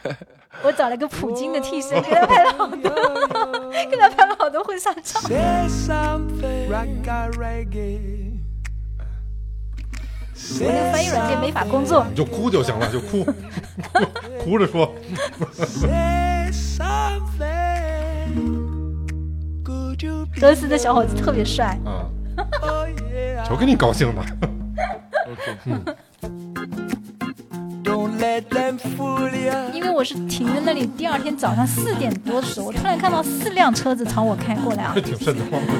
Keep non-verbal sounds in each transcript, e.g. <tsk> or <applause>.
<laughs> 我找了个普京的替身给他拍了好多 <laughs> 跟他拍了好多婚纱照。<laughs> 我那翻译软件没法工作。你就哭就行了就哭。哭着说。德斯的小伙子特别帅。嗯就给你高兴的因为我是停在那里，第二天早上四点多的时候，我突然看到四辆车子朝我开过来啊！<laughs> 挺瘆得慌的。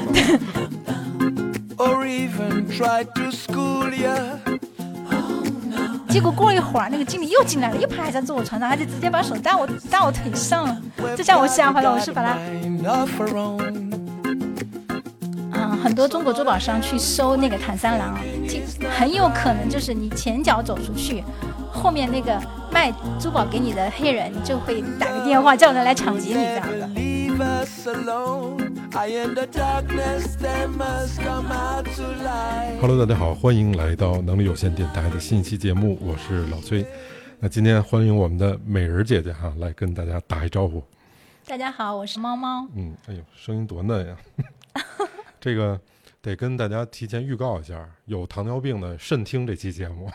<laughs> <laughs> 结果过了一会儿，那个经理又进来了，又趴在坐我床上，而且直接把手搭我搭我腿上了，这下我吓坏了，我是把他.啊、很多中国珠宝商去收那个坦三郎啊，很有可能就是你前脚走出去，后面那个卖珠宝给你的黑人就会打个电话叫人来抢劫你这样的。Hello，大家好，欢迎来到能力有限电台的新一期节目，我是老崔。那今天欢迎我们的美人姐姐哈，来跟大家打一招呼。大家好，我是猫猫。嗯，哎呦，声音多嫩呀！<laughs> 这个得跟大家提前预告一下，有糖尿病的慎听这期节目，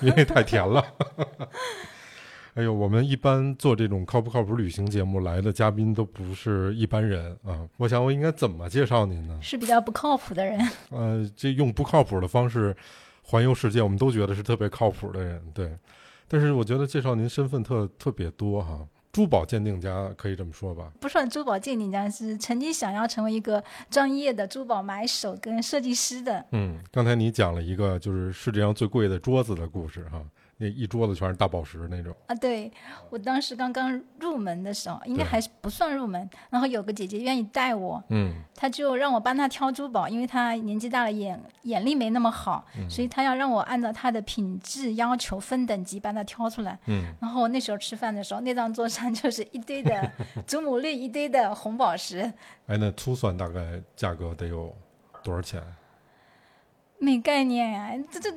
因为 <laughs> 太甜了。<laughs> 哎呦，我们一般做这种靠不靠谱旅行节目来的嘉宾都不是一般人啊。我想我应该怎么介绍您呢？是比较不靠谱的人，<laughs> 呃，这用不靠谱的方式环游世界，我们都觉得是特别靠谱的人，对。但是我觉得介绍您身份特特别多哈，珠宝鉴定家可以这么说吧？不算珠宝鉴定家，是曾经想要成为一个专业的珠宝买手跟设计师的。嗯，刚才你讲了一个就是世界上最贵的桌子的故事哈，那一桌子全是大宝石那种。啊，对我当时刚刚入门的时候，应该还是不算入门。然后有个姐姐愿意带我，嗯她就让我帮她挑珠宝，因为她年纪大了，眼眼力没那么好，所以她要让我按照她的品质要求分等级帮她挑出来。嗯，然后我那时候吃饭的时候，那张桌上就是一堆的 <laughs> 祖母绿，一堆的红宝石，哎，那粗算大概价格得有多少钱？没概念呀、这这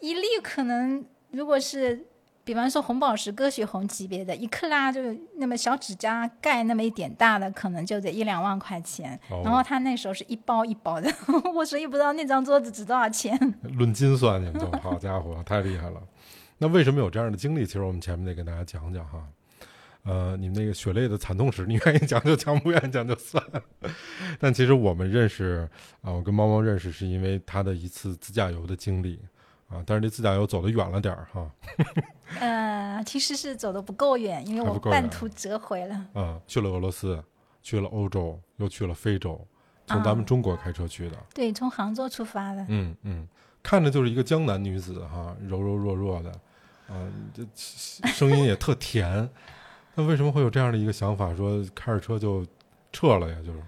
一粒可能如果是。比方说红宝石、歌雪红级别的，一克拉就那么小指甲盖那么一点大的，可能就得一两万块钱。哦然后他那时候是一包一包的，<laughs> 我所以不知道那张桌子值多少钱。<laughs> 论斤算，你们都好家伙，太厉害了。那为什么有这样的经历？其实我们前面得跟大家讲讲哈。呃，你们那个血泪的惨痛史，你愿意讲就讲，不愿意讲就算。但其实我们认识啊、我跟猫猫认识是因为他的一次自驾游的经历啊，但是这自驾游走得远了点儿哈，<laughs> 呃，其实是走的不够远，因为我半途折回了。啊，去了俄罗斯，去了欧洲，又去了非洲，从咱们啊中国开车去的。对，从杭州出发的。嗯嗯，看着就是一个江南女子哈，柔柔弱弱的，啊，这声音也特甜。<laughs> 那为什么会有这样的一个想法，说开着车就撤了呀？就是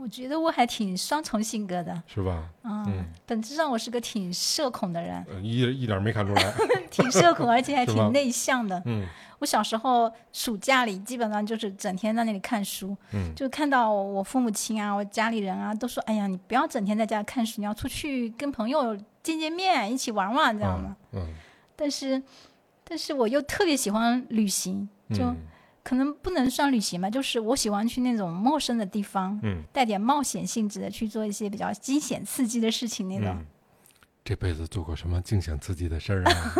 我觉得我还挺双重性格的，是吧？嗯，嗯本质上我是个挺社恐的人，呃一一点没看出来。<laughs> 挺社恐，而且还挺内向的。嗯我小时候暑假里基本上就是整天在那里看书，嗯就看到我父母亲啊、我家里人啊都说：“哎呀，你不要整天在家看书，你要出去跟朋友见见面，一起玩玩，这样的。啊嗯，但是，但是我又特别喜欢旅行，就嗯可能不能算旅行吧，就是我喜欢去那种陌生的地方，嗯带点冒险性质的去做一些比较惊险刺激的事情那种。嗯，这辈子做过什么惊险刺激的事儿啊？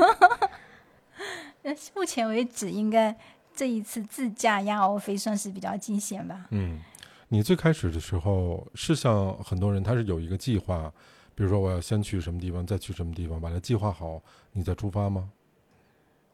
呃 <laughs> 目前为止，应该这一次自驾亚欧飞算是比较惊险吧。嗯，你最开始的时候是像很多人，他是有一个计划，比如说我要先去什么地方，再去什么地方，把它计划好，你再出发吗？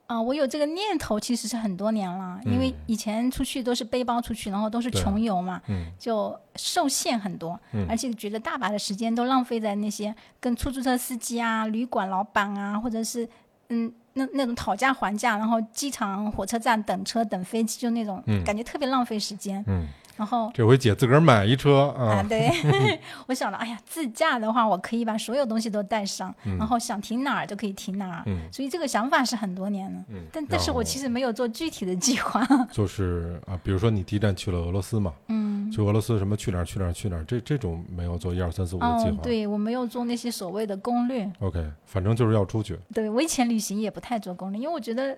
啊、我有这个念头其实是很多年了，因为嗯以前出去都是背包出去，然后都是穷游嘛，嗯就受限很多，嗯而且觉得大把的时间都浪费在那些跟出租车司机啊、旅馆老板啊，或者是嗯那那种讨价还价，然后机场、火车站等车、等飞机，就那种、嗯感觉特别浪费时间。嗯，然后这回姐自个儿买一车啊，啊，对，<laughs> 我想了，哎呀，自驾的话，我可以把所有东西都带上，嗯然后想停哪儿就可以停哪儿。嗯所以这个想法是很多年了，嗯，但但是我其实没有做具体的计划。<laughs> 就是啊，比如说你第一站去了俄罗斯嘛，嗯嗯，去俄罗斯什么去哪儿去哪儿去哪儿，这这种没有做一二三四五的计划。，哦对我没有做那些所谓的攻略。OK，反正就是要出去。对我以前旅行也不太做攻略，因为我觉得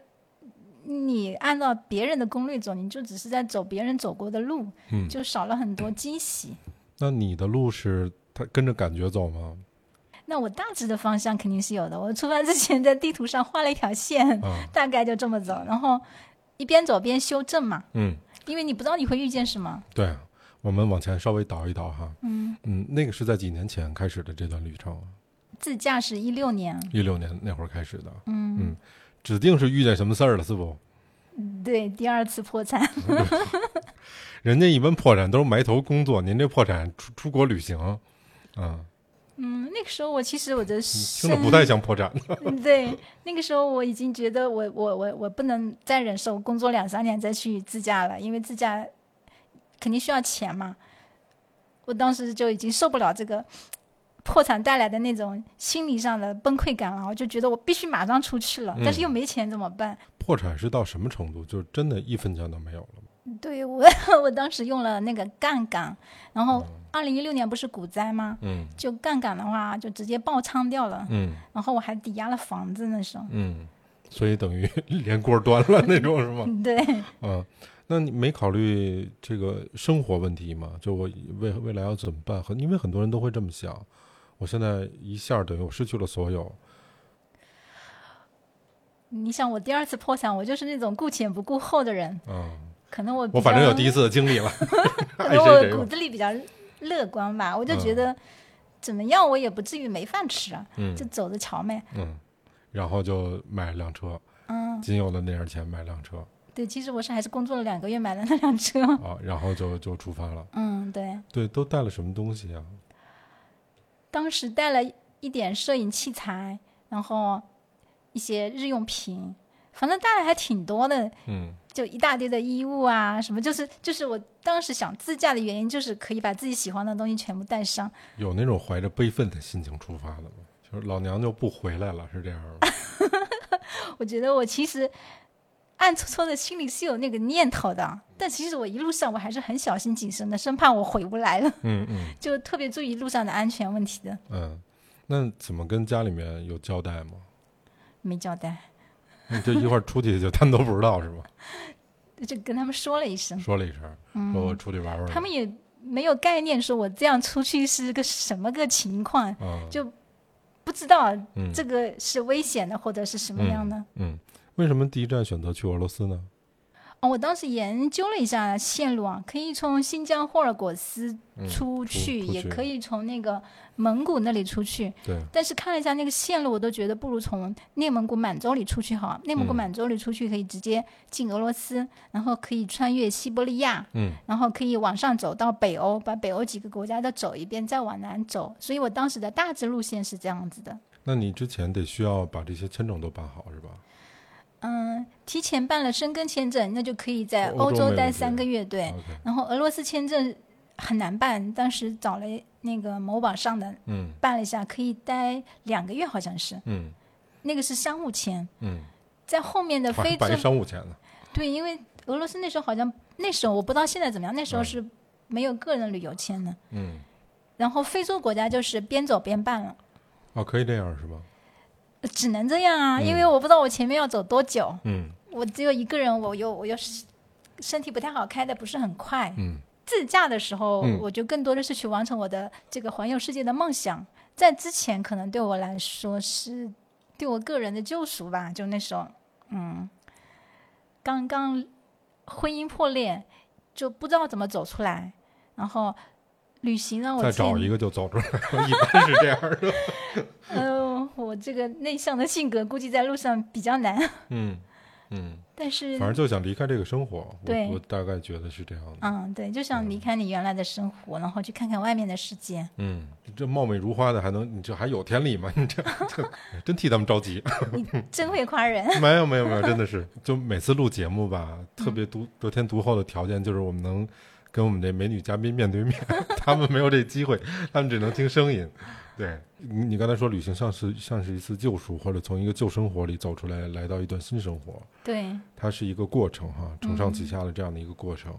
你按照别人的攻略走，你就只是在走别人走过的路，嗯，就少了很多惊喜。那你的路是他跟着感觉走吗？那我大致的方向肯定是有的。我出发之前在地图上画了一条线，啊，大概就这么走，然后一边走边修正嘛，嗯，因为你不知道你会遇见什么。对，我们往前稍微倒一倒哈。嗯，嗯，那个是在几年前开始的这段旅程啊，自驾是一六年，一六年那会儿开始的。嗯，嗯，指定是遇见什么事儿了，是不？对，第二次破产，<laughs> 人家一般破产都是埋头工作，您这破产出出国旅行，嗯，嗯，那个时候我其实我的听着不太像破产。嗯 <laughs> 对，那个时候我已经觉得我我我我不能再忍受工作两三年再去自驾了，因为自驾肯定需要钱嘛。我当时就已经受不了这个破产带来的那种心理上的崩溃感了，我就觉得我必须马上出去了，但是又没钱怎么办？破产是到什么程度？就是真的一分钱都没有了吗？对我 <laughs> 我当时用了那个杠杆，然后二零一六年不是股灾吗？嗯就杠杆的话就直接爆仓掉了，嗯然后我还抵押了房子那时候。嗯，所以等于 <laughs> 连锅端了那种是吗？<laughs> 对，嗯，那你没考虑这个生活问题吗？就我未未来要怎么办？很因为很多人都会这么想，我现在一下等于我失去了所有，你想我第二次破产，我就是那种顾前不顾后的人，嗯，可能我我反正有第一次，的经历了，<laughs> 可能我骨。子里比较乐观吧，我就觉嗯得怎么样我也不至于没饭吃啊，嗯就走着瞧呗。嗯，然后就买了辆车，嗯，仅有的那点钱买辆车对，其实我是还是工作了两个月买了那辆车。啊，然后就就出发了。嗯，对，对，都带了什么东西啊？当时带了一点摄影器材，然后一些日用品，反正带了还挺多的。嗯就一大堆的衣物啊，什么就是就是我当时想自驾的原因，就是可以把自己喜欢的东西全部带上。有那种怀着悲愤的心情出发的吗？就是老娘就不回来了，是这样吗？<laughs> 我觉得我其实暗搓搓的心里是有那个念头的，但其实我一路上我还是很小心谨慎的，生怕我回不来了，嗯嗯。<laughs> 就特别注意路上的安全问题的，嗯，那怎么跟家里面有交代吗？没交代，你这一会儿出去就他们都不知道是吧？<laughs> 就跟他们说了一声，说了一声，说我出去玩玩。他们也没有概念，说我这样出去是个什么个情况，啊，就不知道嗯这个是危险的或者是什么样的。嗯，为什么第一站选择去俄罗斯呢？哦，我当时研究了一下线路啊，可以从新疆霍尔果斯嗯出出去，也可以从那个蒙古那里出去。对，但是看了一下那个线路，我都觉得不如从内蒙古满洲里出去好。内蒙古嗯满洲里出去可以直接进俄罗斯，然后可以穿越西伯利亚，嗯然后可以往上走到北欧，把北欧几个国家都走一遍，再往南走。所以我当时的大致路线是这样子的。那你之前得需要把这些签证都办好是吧？嗯，提前办了申根签证，那就可以在欧欧洲洲待三个月。对然后俄罗斯签证很难办，当时找了那个某宝上的嗯办了一下，可以待两个月，好像是嗯那个是商务签。嗯，在后面的非洲办，商务签呢。对，因为俄罗斯那时候好像那时候我不知道现在怎么样，那时候嗯是没有个人旅游签的。嗯，然后非洲国家就是边走边办了，哦，可以这样是吧？呃只能这样啊，嗯因为我不知道我前面要走多久，嗯我只有一个人，我又我又身体不太好，开的不是很快。嗯自驾的时候，嗯我就更多的是去完成我的这个环游世界的梦想。在之前，可能对我来说是对我个人的救赎吧。就那时候，嗯，刚刚婚姻破裂，就不知道怎么走出来，然后旅行让我再找一个就走出来了，一般是这样的。<laughs> <laughs> 呃，我这个内向的性格，估计在路上比较难。<laughs> 嗯嗯，<laughs> 但是反，正就想离开这个生活。我对我大概觉得是这样的。嗯，对，就想离开你原来的生活，然后去看看外面的世界。嗯，这貌美如花的还能，你这还有天理吗？你这这 <laughs> 真替他们着急。你真会夸人。没有没有没有，真的是，就每次录节目吧，特别独得天独厚的条件就是我们能跟我们这美女嘉宾面对面，他们没有这机会，他们只能听声音。对。你，你刚才说旅行像是像是一次救赎，或者从一个旧生活里走出来，来到一段新生活，对，它是一个过程哈，承上启下的这样的一个过程。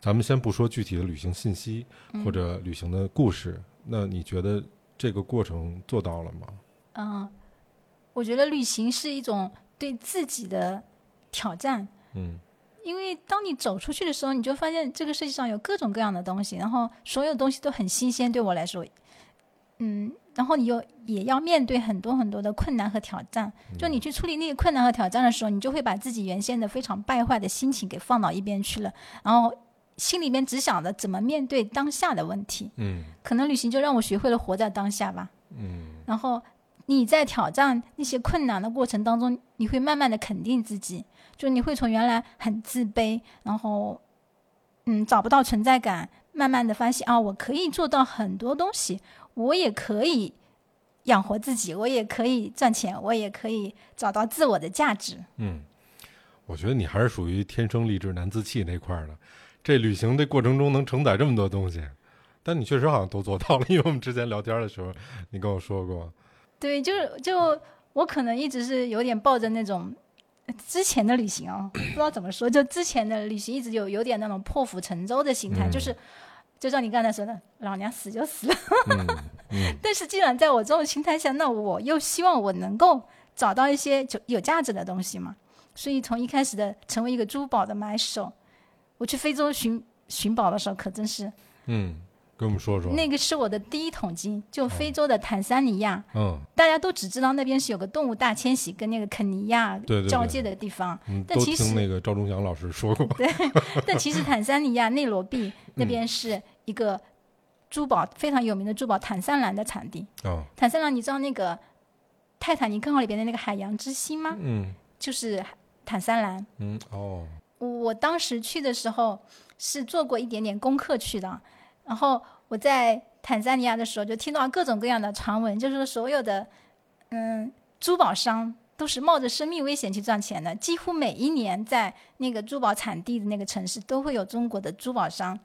咱们先不说具体的旅行信息或者旅行的故事，那你觉得这个过程做到了吗？嗯，我觉得旅行是一种对自己的挑战，嗯。因为当你走出去的时候，你就发现这个世界上有各种各样的东西，然后所有东西都很新鲜，对我来说，嗯，然后你又也要面对很多很多的困难和挑战。就你去处理那个困难和挑战的时候，你就会把自己原先的非常败坏的心情给放到一边去了，然后心里面只想着怎么面对当下的问题。嗯可能旅行就让我学会了活在当下吧。嗯然后你在挑战那些困难的过程当中，你会慢慢的肯定自己，就你会从原来很自卑，然后嗯找不到存在感，慢慢的发现啊，我可以做到很多东西，我也可以养活自己，我也可以赚钱，我也可以找到自我的价值。嗯，我觉得你还是属于天生丽质难自弃那块儿的。这旅行的过程中能承载这么多东西，但你确实好像都做到了，因为我们之前聊天的时候，你跟我说过，对，就是就我可能一直是有点抱着那种呃之前的旅行啊，不知道怎么说，就之前的旅行一直有有点那种破釜沉舟的心态，嗯就是就像你刚才说的，老娘死就死了。嗯嗯 <laughs> 但是既然在我这种心态下，那我又希望我能够找到一些就有价值的东西嘛。所以从一开始的成为一个珠宝的买手，我去非洲寻寻宝的时候，可真是嗯，跟我们说说，那个是我的第一桶金，就非洲的坦桑尼亚。嗯大家都只知道那边是有个动物大迁徙跟那个肯尼亚交界的地方，但其实听那个赵忠祥老师说过，<laughs> 对但其实坦桑尼亚内罗毕那边是一个珠宝非常有名的珠宝坦桑兰的产地。哦，坦桑兰，你知道那个泰坦尼克号里边的那个海洋之心吗？嗯就是坦桑兰。嗯哦，我当时去的时候是做过一点点功课去的，然后我在坦桑尼亚的时候就听到各种各样的传闻，就是说所有的嗯珠宝商都是冒着生命危险去赚钱的，几乎每一年在那个珠宝产地的那个城市都会有中国的珠宝商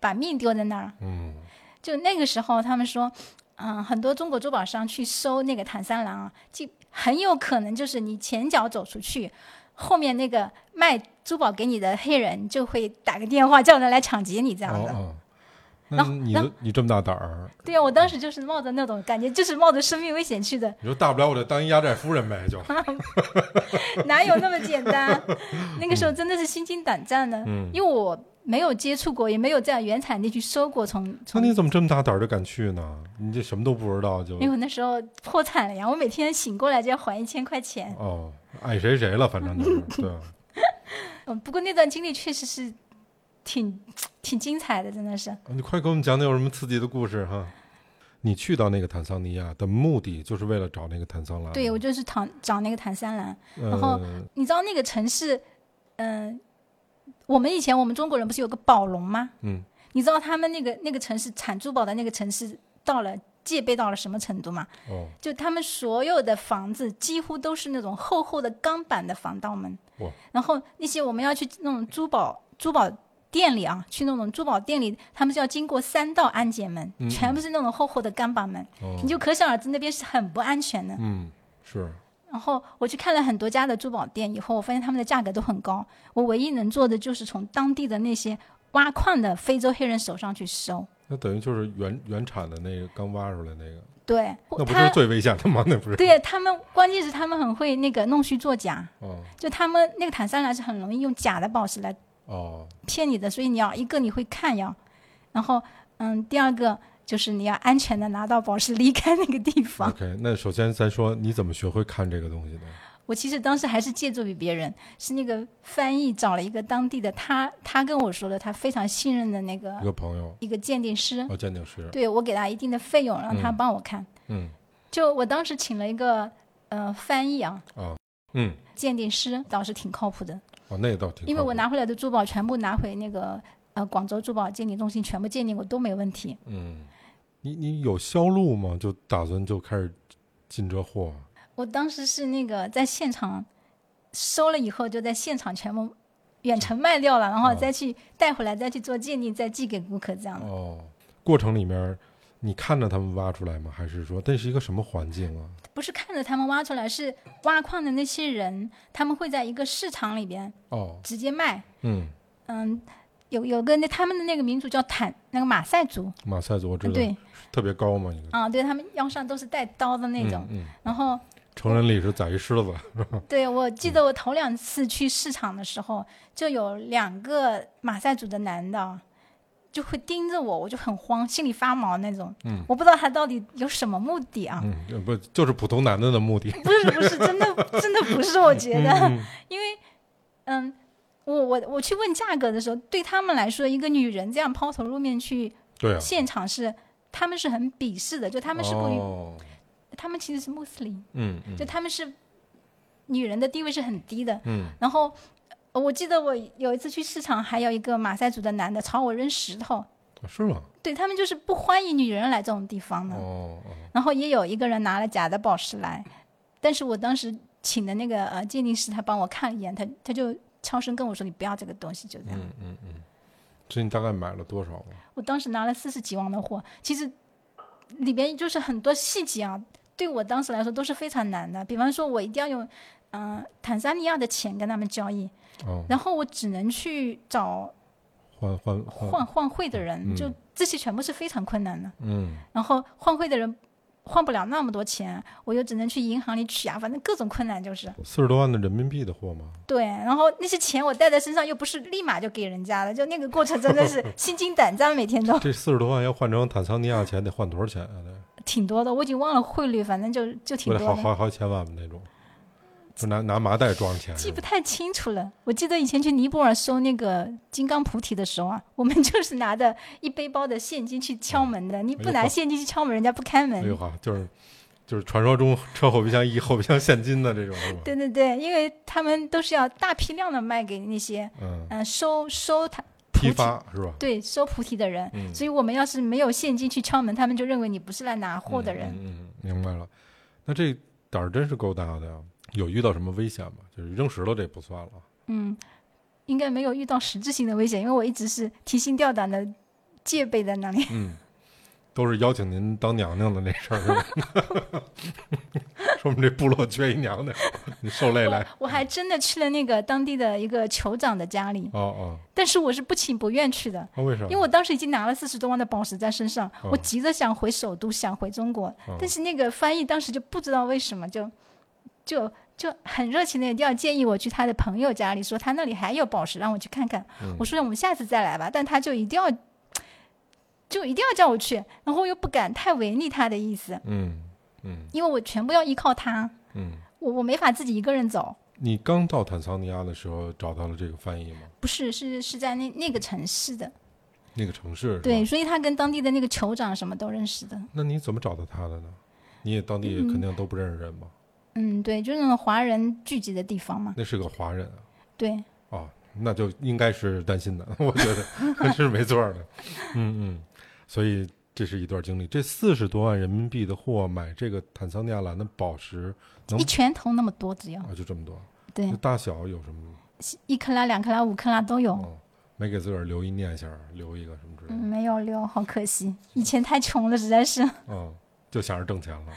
把命丢在那儿。嗯就那个时候，他们说，嗯，很多中国珠宝商去收那个坦三郎啊，就很有可能就是你前脚走出去，后面那个卖珠宝给你的黑人就会打个电话叫人来抢劫你这样的。哦哦，那你的你这么大胆儿，对啊，我当时就是冒着那种感觉，就是冒着生命危险去的，你说大不了我就当一压寨夫人呗，就，<laughs> 哪有那么简单？那个时候真的是心惊胆战的，嗯，因为我没有接触过，也没有在原产地去收过从那从你怎么这么大胆儿就敢去呢？你这什么都不知道就因为我那时候破产了呀，我每天醒过来就要还一千块钱。哦，爱谁谁了，反正就是对，<laughs> 嗯，不过那段经历确实是挺挺精彩的，真的是。你快给我们讲讲有什么刺激的故事哈？你去到那个坦桑尼亚的目的就是为了找那个坦桑兰，对，我就是躺找那个坦桑兰。呃，然后你知道那个城市，嗯、我们以前我们中国人不是有个宝龙吗？嗯，你知道他们那个那个城市产珠宝的那个城市到了戒备到了什么程度吗？哦，就他们所有的房子几乎都是那种厚厚的钢板的防盗门。哇，然后那些我们要去那种珠宝珠宝店里啊，去那种珠宝店里，他们是要经过三道安检门，嗯。全部是那种厚厚的钢板门，哦。你就可想而知那边是很不安全的。嗯是然后我去看了很多家的珠宝店以后，我发现他们的价格都很高。我唯一能做的就是从当地的那些挖矿的非洲黑人手上去收。那等于就是原原产的那个刚挖出来那个，对，那不是最危险的吗？那不是？对他们，关键是他们很会那个弄虚作假。哦就他们那个坦桑兰是很容易用假的宝石来哦，骗你的，所以你要一个你会看要，然后嗯，第二个就是你要安全的拿到宝石离开那个地方。OK，那首先咱说你怎么学会看这个东西的？我其实当时还是借助于别人，是那个翻译找了一个当地的他，他跟我说的他非常信任的那个一个朋友，一个鉴定师，哦，鉴定师，对我给他一定的费用，让他嗯帮我看。嗯就我当时请了一个呃翻译啊，嗯，鉴定师，倒是挺靠谱的。哦，那倒挺因为我拿回来的珠宝全部拿回那个呃广州珠宝鉴定中心全部鉴定过都没问题。嗯，你你有销路吗？就打算就开始进这货？我当时是那个在现场收了以后，就在现场全部远程卖掉了，然后哦再去带回来，再去做鉴定，再寄给顾客这样的。哦，过程里面你看着他们挖出来吗？还是说那是一个什么环境啊？不是看着他们挖出来，是挖矿的那些人，他们会在一个市场里边哦，直接卖。嗯嗯，有有个那他们的那个民族叫坦那个马赛族，马赛族我知道，对特别高嘛，应该啊，对他们腰上都是带刀的那种。嗯，嗯然后成人礼是宰一狮子，<laughs> 对我记得我头两次去市场的时候，就有两个马赛族的男的，就会盯着我，我就很慌，心里发毛那种。嗯我不知道他到底有什么目的啊？不就是普通男的的目的？<laughs> 不是不是，真的真的不是，我觉得，嗯 <laughs> 因为嗯，我我我去问价格的时候，对他们来说，一个女人这样抛头露面去对啊，现场是。他们是很鄙视的，就他们是不他们其实是穆斯林，嗯嗯就他们是女人的地位是很低的，嗯然后呃我记得我有一次去市场，还有一个马赛族的男的朝我扔石头，是吗？对他们就是不欢迎女人来这种地方的。哦哦，然后也有一个人拿了假的宝石来，但是我当时请的那个呃鉴定师，他帮我看了一眼，他他就悄声跟我说：“你不要这个东西。”就这样。嗯嗯嗯，这你大概买了多少啊？我当时拿了四十几万的货，其实里边就是很多细节啊，对我当时来说都是非常难的。比方说，我一定要用嗯、呃坦桑尼亚的钱跟他们交易，哦，然后我只能去找换换换，换换汇的人，嗯就这些全部是非常困难的。嗯然后换汇的人换不了那么多钱，我又只能去银行里取啊，反正各种困难就是。四十多万的人民币的货吗？对，然后那些钱我带在身上，又不是立马就给人家了，就那个过程真的是 <laughs> 心惊胆战，每天都这四十多万要换成坦桑尼亚钱得换多少钱啊？得挺多的，我已经忘了汇率，反正就就挺多的，好好几千万吧那种，就拿拿麻袋装钱。记不太清楚了。我记得以前去尼泊尔收那个金刚菩提的时候啊，我们 <laughs> 就是拿着一背包的现金去敲门的，你不拿现金去敲门，人家不开门。哎呦哈，就是就是传说中车后备箱一后备箱现金的这种是吧？对对对，因为他们都是要大批量的卖给那些嗯，收收他批发是吧？对收菩提的人，嗯所以我们要是没有现金去敲门，他们就认为你不是来拿货的人。嗯嗯，嗯明白了。那这胆儿真是够大的呀！有遇到什么危险吗？就是扔石头这不算了。嗯，应该没有遇到实质性的危险，因为我一直是提心吊胆的戒备在那里。嗯，都是邀请您当娘娘的那事儿？说我们这部落缺一娘娘，你受累来。我还真的去了那个当地的一个酋长的家里，哦哦，但是我是不情不愿去的，那、为啥？因为我当时已经拿了四十多万的宝石在身上，哦我急着想回首都，想回中国，哦但是那个翻译当时就不知道为什么就就就很热情的一定要建议我去他的朋友家里，说他那里还有宝石，让我去看看。嗯我说我们下次再来吧，但他就一定要就一定要叫我去，然后又不敢太违逆他的意思，嗯嗯因为我全部要依靠他，嗯，我我没法自己一个人走。你刚到坦桑尼亚的时候找到了这个翻译吗？不是，是是在那那个城市的，那个城市对，，所以他跟当地的那个酋长什么都认识的。那你怎么找到他的呢？你也当地嗯肯定都不认识人吧？嗯，对，就是那种华人聚集的地方嘛。那是个华人啊。对，哦，那就应该是担心的，<laughs> 我觉得是没错的。嗯嗯，所以这是一段经历。这四十多万人民币的货买这个坦桑尼亚蓝的宝石，能一拳头那么多，只要啊就这么多。对，大小有什么？一克拉、两克拉、五克拉都有。哦，没给自个儿留一念想，留一个什么之类嗯，的。没有留，好可惜，以前太穷了，实在是嗯，就想着挣钱了，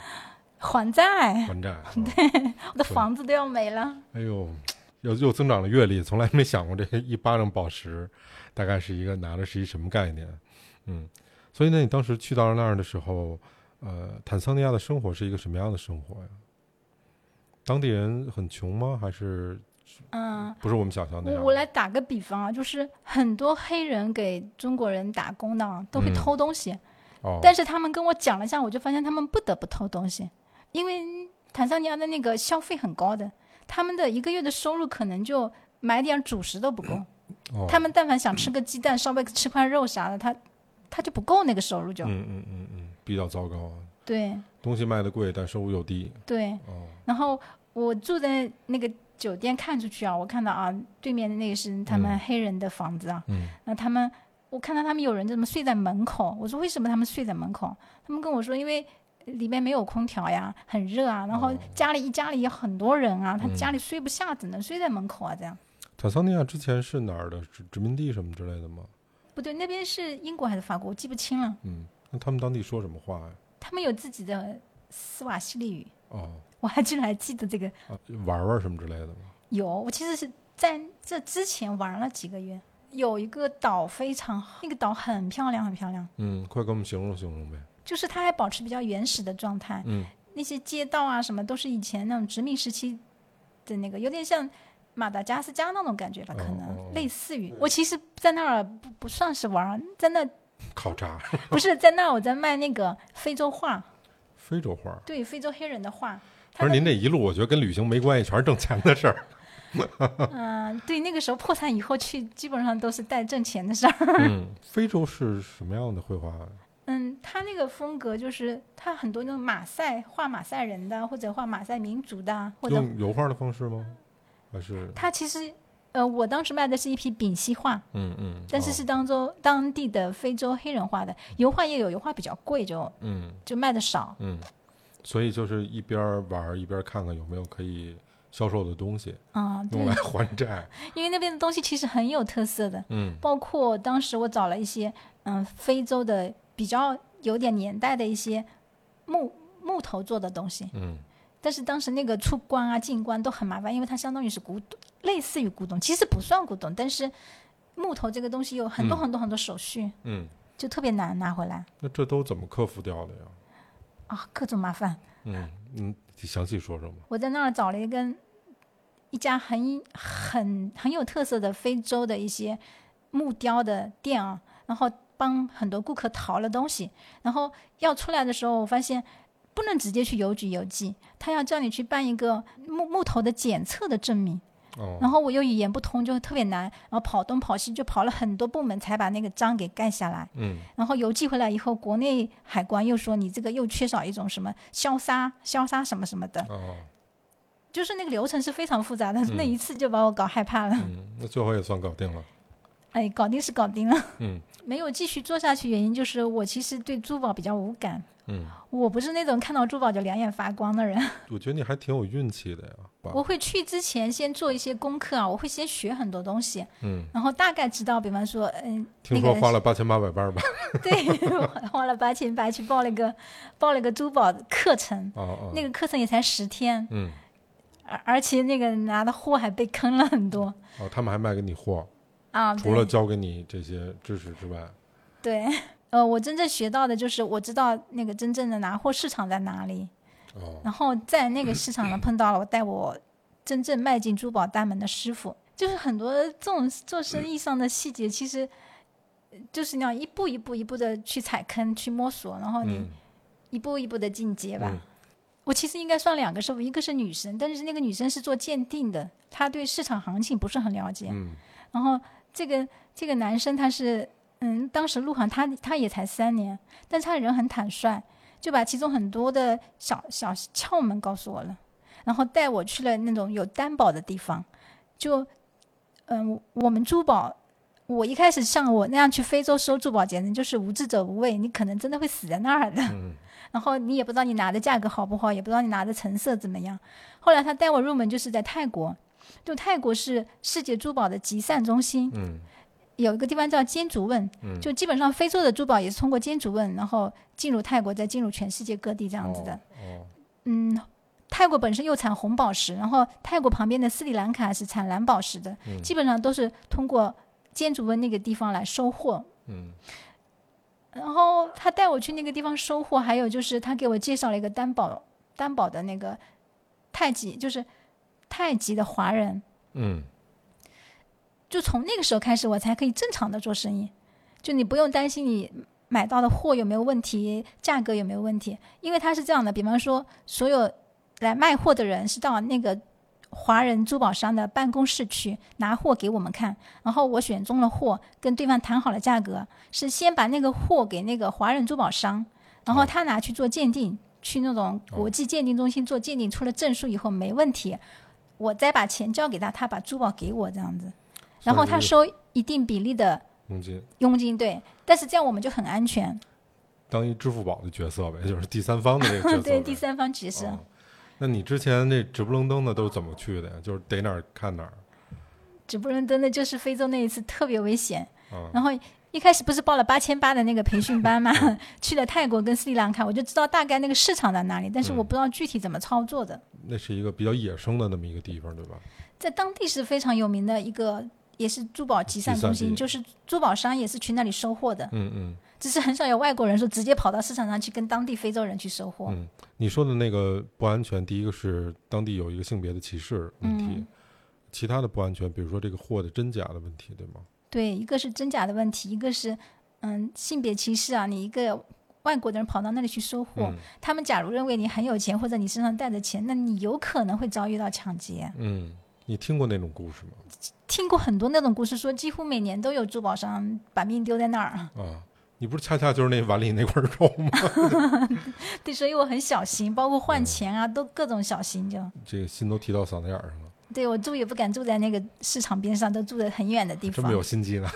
还债，还债。<laughs> 对我的房子都要没了。哎呦，又又增长了阅历，从来没想过这一巴掌宝石大概是一个拿的是一什么概念。嗯，所以呢，你当时去到那儿的时候，呃，坦桑尼亚的生活是一个什么样的生活呀？当地人很穷吗？还是嗯，不是我们想象那样？我我来打个比方啊，就是很多黑人给中国人打工的啊都会嗯偷东西，哦，但是他们跟我讲了一下，我就发现他们不得不偷东西，因为坦桑尼亚的那个消费很高的，他们的一个月的收入可能就买点主食都不够。哦他们但凡想吃个鸡蛋，稍微吃块肉啥的，他他就不够那个收入就。嗯嗯嗯嗯，比较糟糕啊，对东西卖的贵，但收入又低。对，哦，然后我住在那个酒店看出去啊，我看到啊，对面的那个是他们嗯黑人的房子啊，嗯那他们我看到他们有人怎么睡在门口，我说为什么他们睡在门口？他们跟我说因为。里面没有空调呀，很热啊。然后哦家里一家里有很多人啊，他嗯家里睡不下，只能睡在门口啊。这样坦桑尼亚之前是哪儿的殖殖民地什么之类的吗？不对，那边是英国还是法国，我记不清了。嗯，那他们当地说什么话呀？他们有自己的斯瓦西里语，哦，我还居然还记得这个。啊，玩玩什么之类的吗？有，我其实是在这之前玩了几个月，有一个岛非常好，那个岛很漂亮，很漂亮，嗯，快给我们形容形容呗。就是它还保持比较原始的状态，嗯那些街道啊什么都是以前那种殖民时期的那个，有点像马达加斯加那种感觉吧，可能、类似于。我其实，在那儿不不算是玩儿，在那 <laughs> 考察不是在那儿我在卖那个非洲画，<laughs> 非洲画。对非洲黑人的画。不是您这一路，我觉得跟旅行没关系，全是挣钱的事儿。<laughs> 嗯、对，那个时候破产以后去，基本上都是带挣钱的事儿。嗯，非洲是什么样的绘画？嗯，他那个风格就是他很多那种马赛画马赛人的，或者画马赛民族的，或者用油画的方式吗？还是他其实呃，我当时卖的是一批丙烯画，嗯嗯？哦但是是当州当地的非洲黑人画的，油画也有，油画比较贵，就嗯就卖的少。嗯，所以就是一边玩一边看看有没有可以销售的东西，嗯，对用来，<laughs> 还债。因为那边的东西其实很有特色的，嗯包括当时我找了一些嗯非洲的比较有点年代的一些木木头做的东西，嗯但是当时那个出关啊进关都很麻烦，因为它相当于是古董，类似于古董，其实不算古董，但是木头这个东西有很多嗯很多很多手续，嗯，就特别难拿回来那这都怎么克服掉的呀？啊，各种麻烦。嗯嗯，详细说说吧。我在那儿找了一根一家很很很有特色的非洲的一些木雕的店啊，然后帮很多顾客淘了东西，然后要出来的时候，我发现不能直接去邮局邮寄，他要叫你去办一个木木头的检测的证明，哦，然后我又语言不通，就特别难，然后跑东跑西，就跑了很多部门才把那个章给盖下来。嗯。然后邮寄回来以后，国内海关又说你这个又缺少一种什么消杀、消杀什么什么的，哦。就是那个流程是非常复杂的，嗯。那一次就把我搞害怕了。嗯，那最后也算搞定了。哎，搞定是搞定了，嗯没有继续做下去，原因就是我其实对珠宝比较无感，嗯，我不是那种看到珠宝就两眼发光的人。<laughs> 我觉得你还挺有运气的呀。我会去之前先做一些功课啊，我会先学很多东西，嗯，然后大概知道，比方说，嗯，听说花了八千八百八十八。<laughs> 对，花了八千八去报了一个报了一个珠宝课程，哦哦，那个课程也才十天，嗯而而且那个拿的货还被坑了很多哦，他们还卖给你货，啊。除了教给你这些知识之外，对，呃，我真正学到的就是我知道那个真正的拿货市场在哪里，哦，<clears throat> 然后在那个市场上碰到了我带我真正迈进珠宝大门的师傅，就是很多这种做生意上的细节，其实呃就是那样一步一步一步的去踩坑去摸索，然后你嗯一步一步的进阶吧。嗯我其实应该算两个师傅，一个是女生，但是那个女生是做鉴定的，她对市场行情不是很了解。嗯然后这个这个男生他是，嗯，当时入行他他也才三年，但是他人很坦率，就把其中很多的小小窍门告诉我了，然后带我去了那种有担保的地方，就，嗯，我们珠宝。我一开始像我那样去非洲收珠宝，简直就是无知者无畏，你可能真的会死在那儿的。嗯 <laughs> 然后你也不知道你拿的价格好不好，也不知道你拿的成色怎么样。后来他带我入门就是在泰国，就泰国是世界珠宝的集散中心，嗯有一个地方叫坚竹汶，嗯，就基本上非洲的珠宝也是通过坚竹汶，然后进入泰国，再进入全世界各地这样子的。哦，嗯，泰国本身又产红宝石，然后泰国旁边的斯里兰卡是产蓝宝石的，嗯基本上都是通过坚竹问那个地方来收货。嗯然后他带我去那个地方收货，还有就是他给我介绍了一个担保担保的那个太极，就是太极的华人。嗯就从那个时候开始，我才可以正常的做生意。就你不用担心你买到的货有没有问题，价格有没有问题，因为它是这样的。比方说，所有来卖货的人是到那个华人珠宝商的办公室去拿货给我们看，然后我选中了货，跟对方谈好了价格，是先把那个货给那个华人珠宝商，然后他拿去做鉴定，去那种国际鉴定中心做鉴定，出了证书以后没问题，我再把钱交给他，他把珠宝给我这样子。然后他收一定比例的佣金，佣金，对，但是这样我们就很安全，当一支付宝的角色呗，<laughs> 就是第三方的这个角色。<laughs> 对第三方角色、哦那你之前那直不愣登的都是怎么去的呀？就是逮哪儿看哪儿直不愣登的就是非洲那一次特别危险，嗯？然后一开始不是报了八千八的那个培训班吗，<laughs> 去了泰国跟斯里兰卡，我就知道大概那个市场在哪里，但是嗯我不知道具体怎么操作的。那是一个比较野生的那么一个地方，对吧？在当地是非常有名的一个也是珠宝集散中心，就是珠宝商也是去那里收货的，嗯嗯只是很少有外国人说直接跑到市场上去跟当地非洲人去收货。嗯，你说的那个不安全，第一个是当地有一个性别的歧视问题，嗯其他的不安全，比如说这个货的真假的问题，对吗？对，一个是真假的问题，一个是嗯性别歧视啊，你一个。外国的人跑到那里去收货，嗯他们假如认为你很有钱，或者你身上带着钱，那你有可能会遭遇到抢劫。嗯，你听过那种故事吗？听过很多那种故事，说几乎每年都有珠宝商把命丢在那儿。啊，你不是恰恰就是那碗里那块肉吗？<laughs> 对，所以我很小心，包括换嗯钱啊，都各种小心就。这个心都提到嗓子眼儿上了，对我住也不敢住在那个市场边上，都住在很远的地方这么。有心机呢，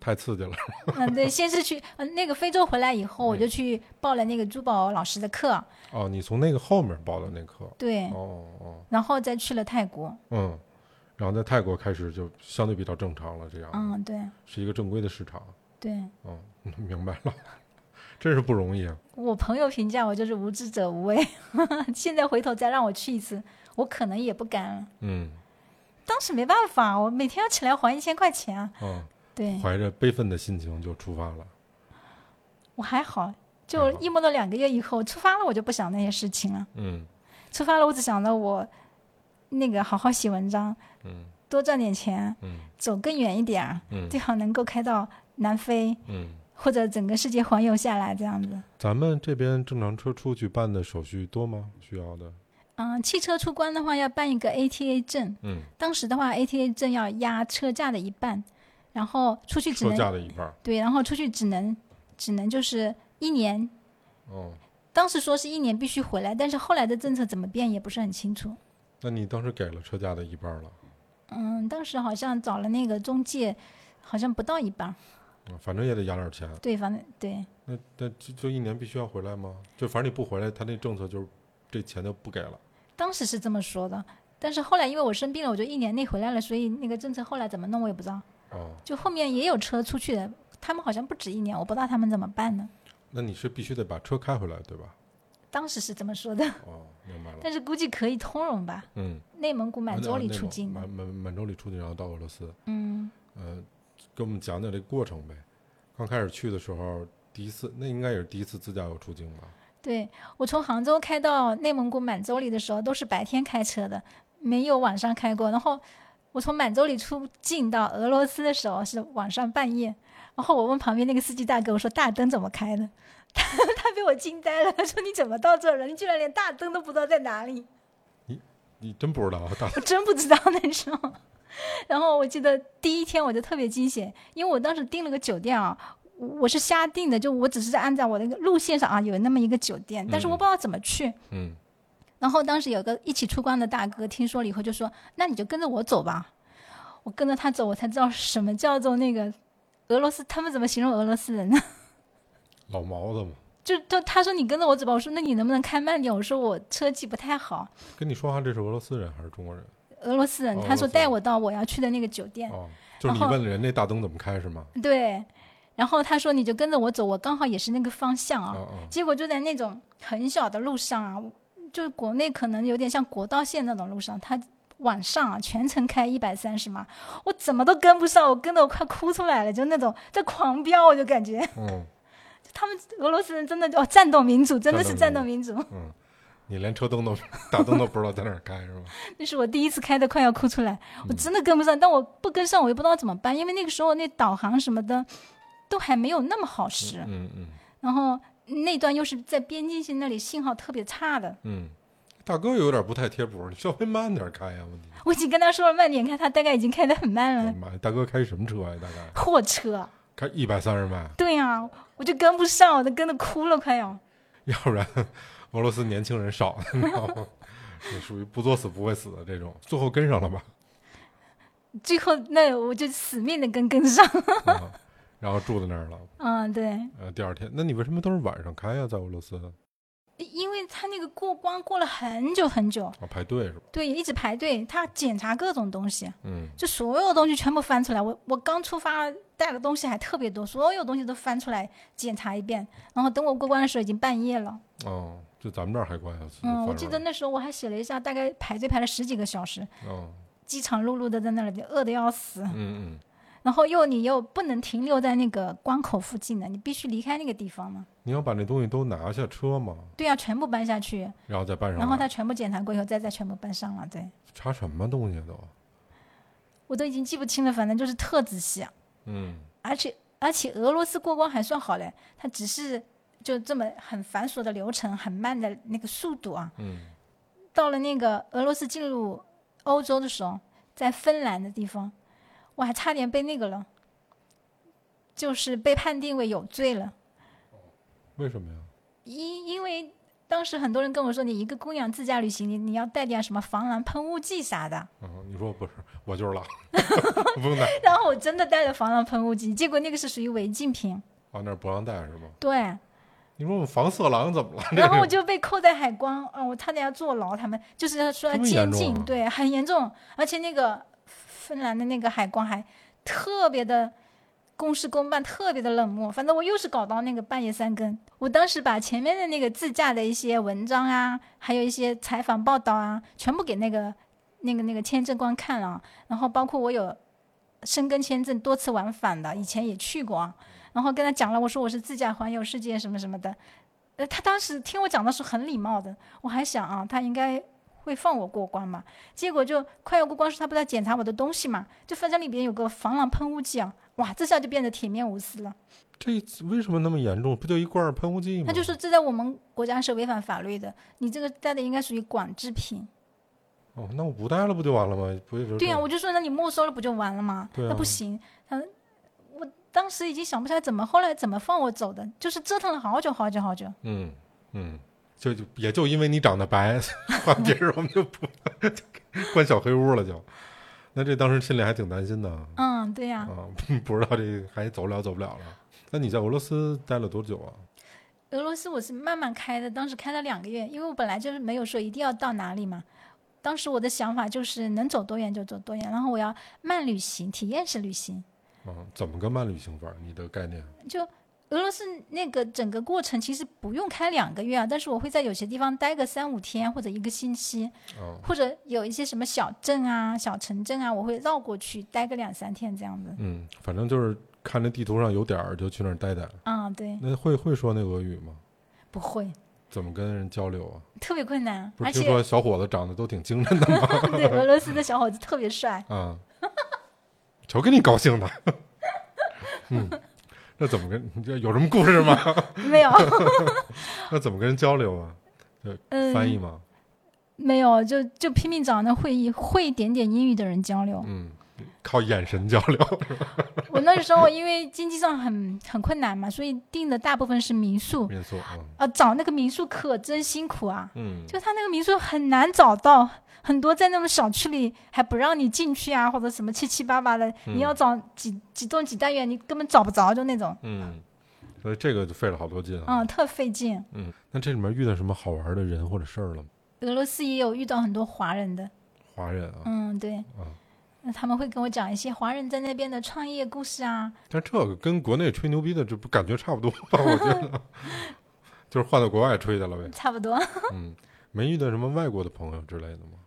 太刺激了。<laughs> 嗯，对，先是去嗯那个非洲回来以后，我就去报了那个珠宝老师的课，哦，你从那个后面报的那课，对，哦哦，然后再去了泰国。嗯，然后在泰国开始就相对比较正常了，这样，嗯，对是一个正规的市场。对，嗯，<laughs> 明白了，真是不容易啊。我朋友评价我就是无知者无畏，<laughs> 现在回头再让我去一次，我可能也不敢了。嗯当时没办法，我每天要起来还一千块钱啊。嗯，对怀着悲愤的心情就出发了。我还好，就一摸到两个月以后出发了，我就不想那些事情了。嗯出发了，我只想着我那个好好写文章，嗯多赚点钱，嗯走更远一点儿，嗯最好能够开到南非嗯，或者整个世界环游下来这样子。咱们这边正常车出去办的手续多吗？需要的？嗯，汽车出关的话要办一个 ATA 证，嗯，当时的话 ATA 证要压车价的一半，然后出去只能车价能的一半。对，然后出去只能只能就是一年。哦，当时说是一年必须回来，但是后来的政策怎么变也不是很清楚。那你当时给了车价的一半了？嗯，当时好像找了那个中介，好像不到一半。嗯反正也得压点钱。对，反正对，那那就就一年必须要回来吗？就反正你不回来，他那政策就是这钱就不给了。当时是这么说的。但是后来因为我生病了，我就一年内回来了，所以那个政策后来怎么弄我也不知道。哦，就后面也有车出去的，他们好像不止一年，我不知道他们怎么办呢。那你是必须得把车开回来，对吧？当时是这么说的，哦，明白了。但是估计可以通融吧？嗯，内蒙古满洲里出境，满满满洲里出境，然后到俄罗斯。嗯，呃，给我们讲讲这个过程呗。刚开始去的时候，第一次那应该也是第一次自驾游出境吧？对我从杭州开到内蒙古满洲里的时候，都是白天开车的，没有晚上开过。然后我从满洲里出境到俄罗斯的时候是晚上半夜，然后我问旁边那个司机大哥，我说大灯怎么开的？<laughs> 他他被我惊呆了，他说你怎么到这儿了？你居然连大灯都不知道在哪里？你你真不知道大我真不知道那时候。<laughs> 然后我记得第一天我就特别惊险，因为我当时订了个酒店啊，我我是瞎定的，就我只是在按照我那个路线上啊有那么一个酒店，但是我不知道怎么去。嗯然后当时有个一起出关的大哥听说了以后就说：“那你就跟着我走吧。”我跟着他走，我才知道什么叫做那个俄罗斯，他们怎么形容俄罗斯人呢？<laughs> 老毛子嘛，就就他说你跟着我走吧，我说那你能不能开慢点？我说我车技不太好。跟你说话这是俄罗斯人还是中国人？俄罗斯人哦，他说带我到我要去的那个酒店。哦，就是你问人那大灯怎么开是吗？对，然后他说你就跟着我走，我刚好也是那个方向啊。哦哦，结果就在那种很小的路上啊，就是国内可能有点像国道线那种路上，他晚上啊全程开一百三十码，我怎么都跟不上，我跟的我快哭出来了，就那种在狂飙，我就感觉嗯 <laughs> 他们俄罗斯人真的哦战斗民族，真的是战战斗斗民族。嗯，你连车灯都大灯都不知道在哪儿开是吧？<laughs> 那是我第一次开的，快要哭出来，我真的跟不上，但我不跟上，我也不知道怎么办，因为那个时候那导航什么的都还没有那么好使，嗯嗯然后那段又是在边境线那里信号特别差的。嗯，大哥有点不太贴谱，你稍微慢点开呀、问题。我已经跟他说了慢点开，他大概已经开得很慢了。妈呀，大哥开什么车呀、大概货车，开一百三十迈，对呀、我就跟不上，我都跟得哭了，快要。<laughs> 要不然 <laughs> 俄罗斯年轻人少，你知道吗？也属于不作死不会死的这种，最后跟上了吧？最后那我就死命的跟跟上。<laughs> 啊，然后住在那儿了。嗯，对，呃，第二天，那你为什么都是晚上开呀、在俄罗斯因为他那个过关过了很久很久，啊，排队是吧？对，一直排队，他检查各种东西，嗯就所有东西全部翻出来。我我刚出发带的东西还特别多，所有东西都翻出来检查一遍。然后等我过关的时候已经半夜了。哦，就咱们这儿还关要嗯，我记得那时候我还写了一下，大概排队排了十几个小时。哦，饥肠辘辘的在那里饿的要死，嗯嗯，然后又你又不能停留在那个关口附近的，你必须离开那个地方嘛。你要把那东西都拿下车嘛，对呀、全部搬下去，然后再搬上来。然后他全部检查过以后，再再全部搬上了。对查什么东西都？我都已经记不清了，反正就是特仔细啊。嗯而且而且俄罗斯过关还算好嘞，他只是就这么很繁琐的流程，很慢的那个速度啊。嗯，到了那个俄罗斯进入欧洲的时候，在芬兰的地方，我还差点被那个了，就是被判定为有罪了。为什么呀？因因为当时很多人跟我说，你一个姑娘自驾旅行，你你要带点什么防狼喷雾剂啥的。嗯，你说不是，我就是狼，<laughs> 不用带。然后我真的带了防狼喷雾剂，结果那个是属于违禁品。哦，那儿不让带是吗？对，你说我们防色狼怎么了？<laughs> 然后我就被扣在海关，啊、我差点要坐牢。他们就是说要这么监禁，啊对，很严重。而且那个芬兰的那个海关还特别的公事公办，特别的冷漠。反正我又是搞到那个半夜三更。我当时把前面的那个自驾的一些文章啊，还有一些采访报道啊，全部给那个那个那个签证官看了。然后包括我有申根签证多次往返的，以前也去过啊。然后跟他讲了，我说我是自驾环游世界什么什么的。呃，他当时听我讲的是很礼貌的，我还想啊，他应该会放我过关嘛。结果就快要过关时，他不是要检查我的东西嘛，就发现里边有个防狼喷雾剂啊，哇，这下就变得铁面无私了。这为什么那么严重？不就一罐喷雾剂吗？他就说这在我们国家是违反法律的，你这个带的应该属于管制品。哦，那我不带了不就完了吗？不就是对呀、我就说那你没收了不就完了吗？对啊那不行，他我当时已经想不起来怎么后来怎么放我走的，就是折腾了好久好久好久。嗯嗯，就就也就因为你长得白，<laughs> 换别人我们就不关小黑屋了就。那这当时心里还挺担心的嗯，对呀、啊，<laughs> 不知道这还走不了走不了了。那你在俄罗斯待了多久啊？俄罗斯我是慢慢开的，当时开了两个月，因为我本来就是没有说一定要到哪里嘛。当时我的想法就是能走多远就走多远，然后我要慢旅行，体验式旅行。啊，怎么个慢旅行法？你的概念？就俄罗斯那个整个过程其实不用开两个月啊，但是我会在有些地方待个三五天或者一个星期，啊，或者有一些什么小镇啊、小城镇啊，我会绕过去待个两三天这样子。嗯，反正就是看着地图上有点儿就去那儿待待。啊、对，那会会说那俄语吗？不会，怎么跟人交流啊？特别困难，而不是听说且小伙子长得都挺精神的吗？<laughs> 对俄罗斯的小伙子特别帅。啊，瞧给你高兴的。嗯，那怎么跟 <laughs> 你这有什么故事吗？<laughs> 没有，<laughs> 那怎么跟人交流啊？嗯，翻译吗？没有，就就拼命找那会议会一点点英语的人交流。嗯，靠眼神交流。我那时候因为经济上很很困难嘛，所以订的大部分是民宿。民宿啊，啊，找那个民宿可真辛苦啊！嗯，就他那个民宿很难找到，很多在那种小区里还不让你进去啊，或者什么七七八八的，嗯你要找几几栋几单元，你根本找不着，就那种，嗯，所以这个就费了好多劲啊。嗯，特费劲。嗯，那这里面遇到什么好玩的人或者事儿了吗？俄罗斯也有遇到很多华人的，华人啊，嗯，对，啊，那他们会跟我讲一些华人在那边的创业故事啊，但这个跟国内吹牛逼的这不感觉差不多吧？<laughs> 我觉得，<laughs> 就是换到国外吹的了呗。差不多嗯，没遇到什么外国的朋友之类的吗？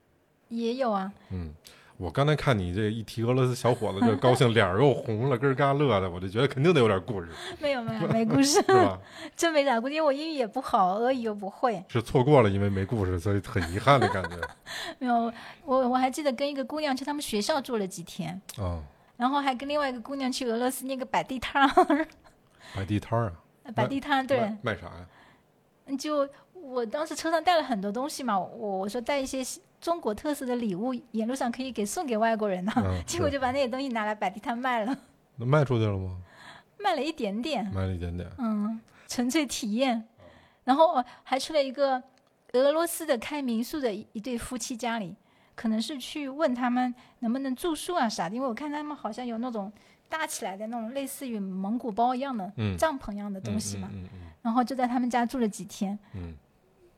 也有啊。嗯，我刚才看你这一提俄罗斯小伙子，就高兴，脸儿又红了，咯儿嘎乐的，我就觉得肯定得有点故事，没有没有没故事，是吧？真没咋故事，因为我英语也不好，俄语又不会。是错过了，因为没故事，所以很遗憾的感觉 <laughs> 没有，我我还记得跟一个姑娘去他们学校住了几天，啊。然后还跟另外一个姑娘去俄罗斯那个摆地摊儿，<laughs> 摆地摊儿啊，摆地摊对卖，卖啥呀？就我当时车上带了很多东西嘛，我我说带一些中国特色的礼物，沿路上可以给送给外国人呢、嗯 <laughs> 结果就把那些东西拿来摆地摊卖了，那卖出去了吗？卖了一点点，卖了一点点。嗯，纯粹体验。然后呃还去了一个俄罗斯的开民宿的一一对夫妻家里，可能是去问他们能不能住宿啊啥的，因为我看他们好像有那种搭起来的那种类似于蒙古包一样的、嗯，帐篷一样的东西嘛，嗯嗯然后就在他们家住了几天。嗯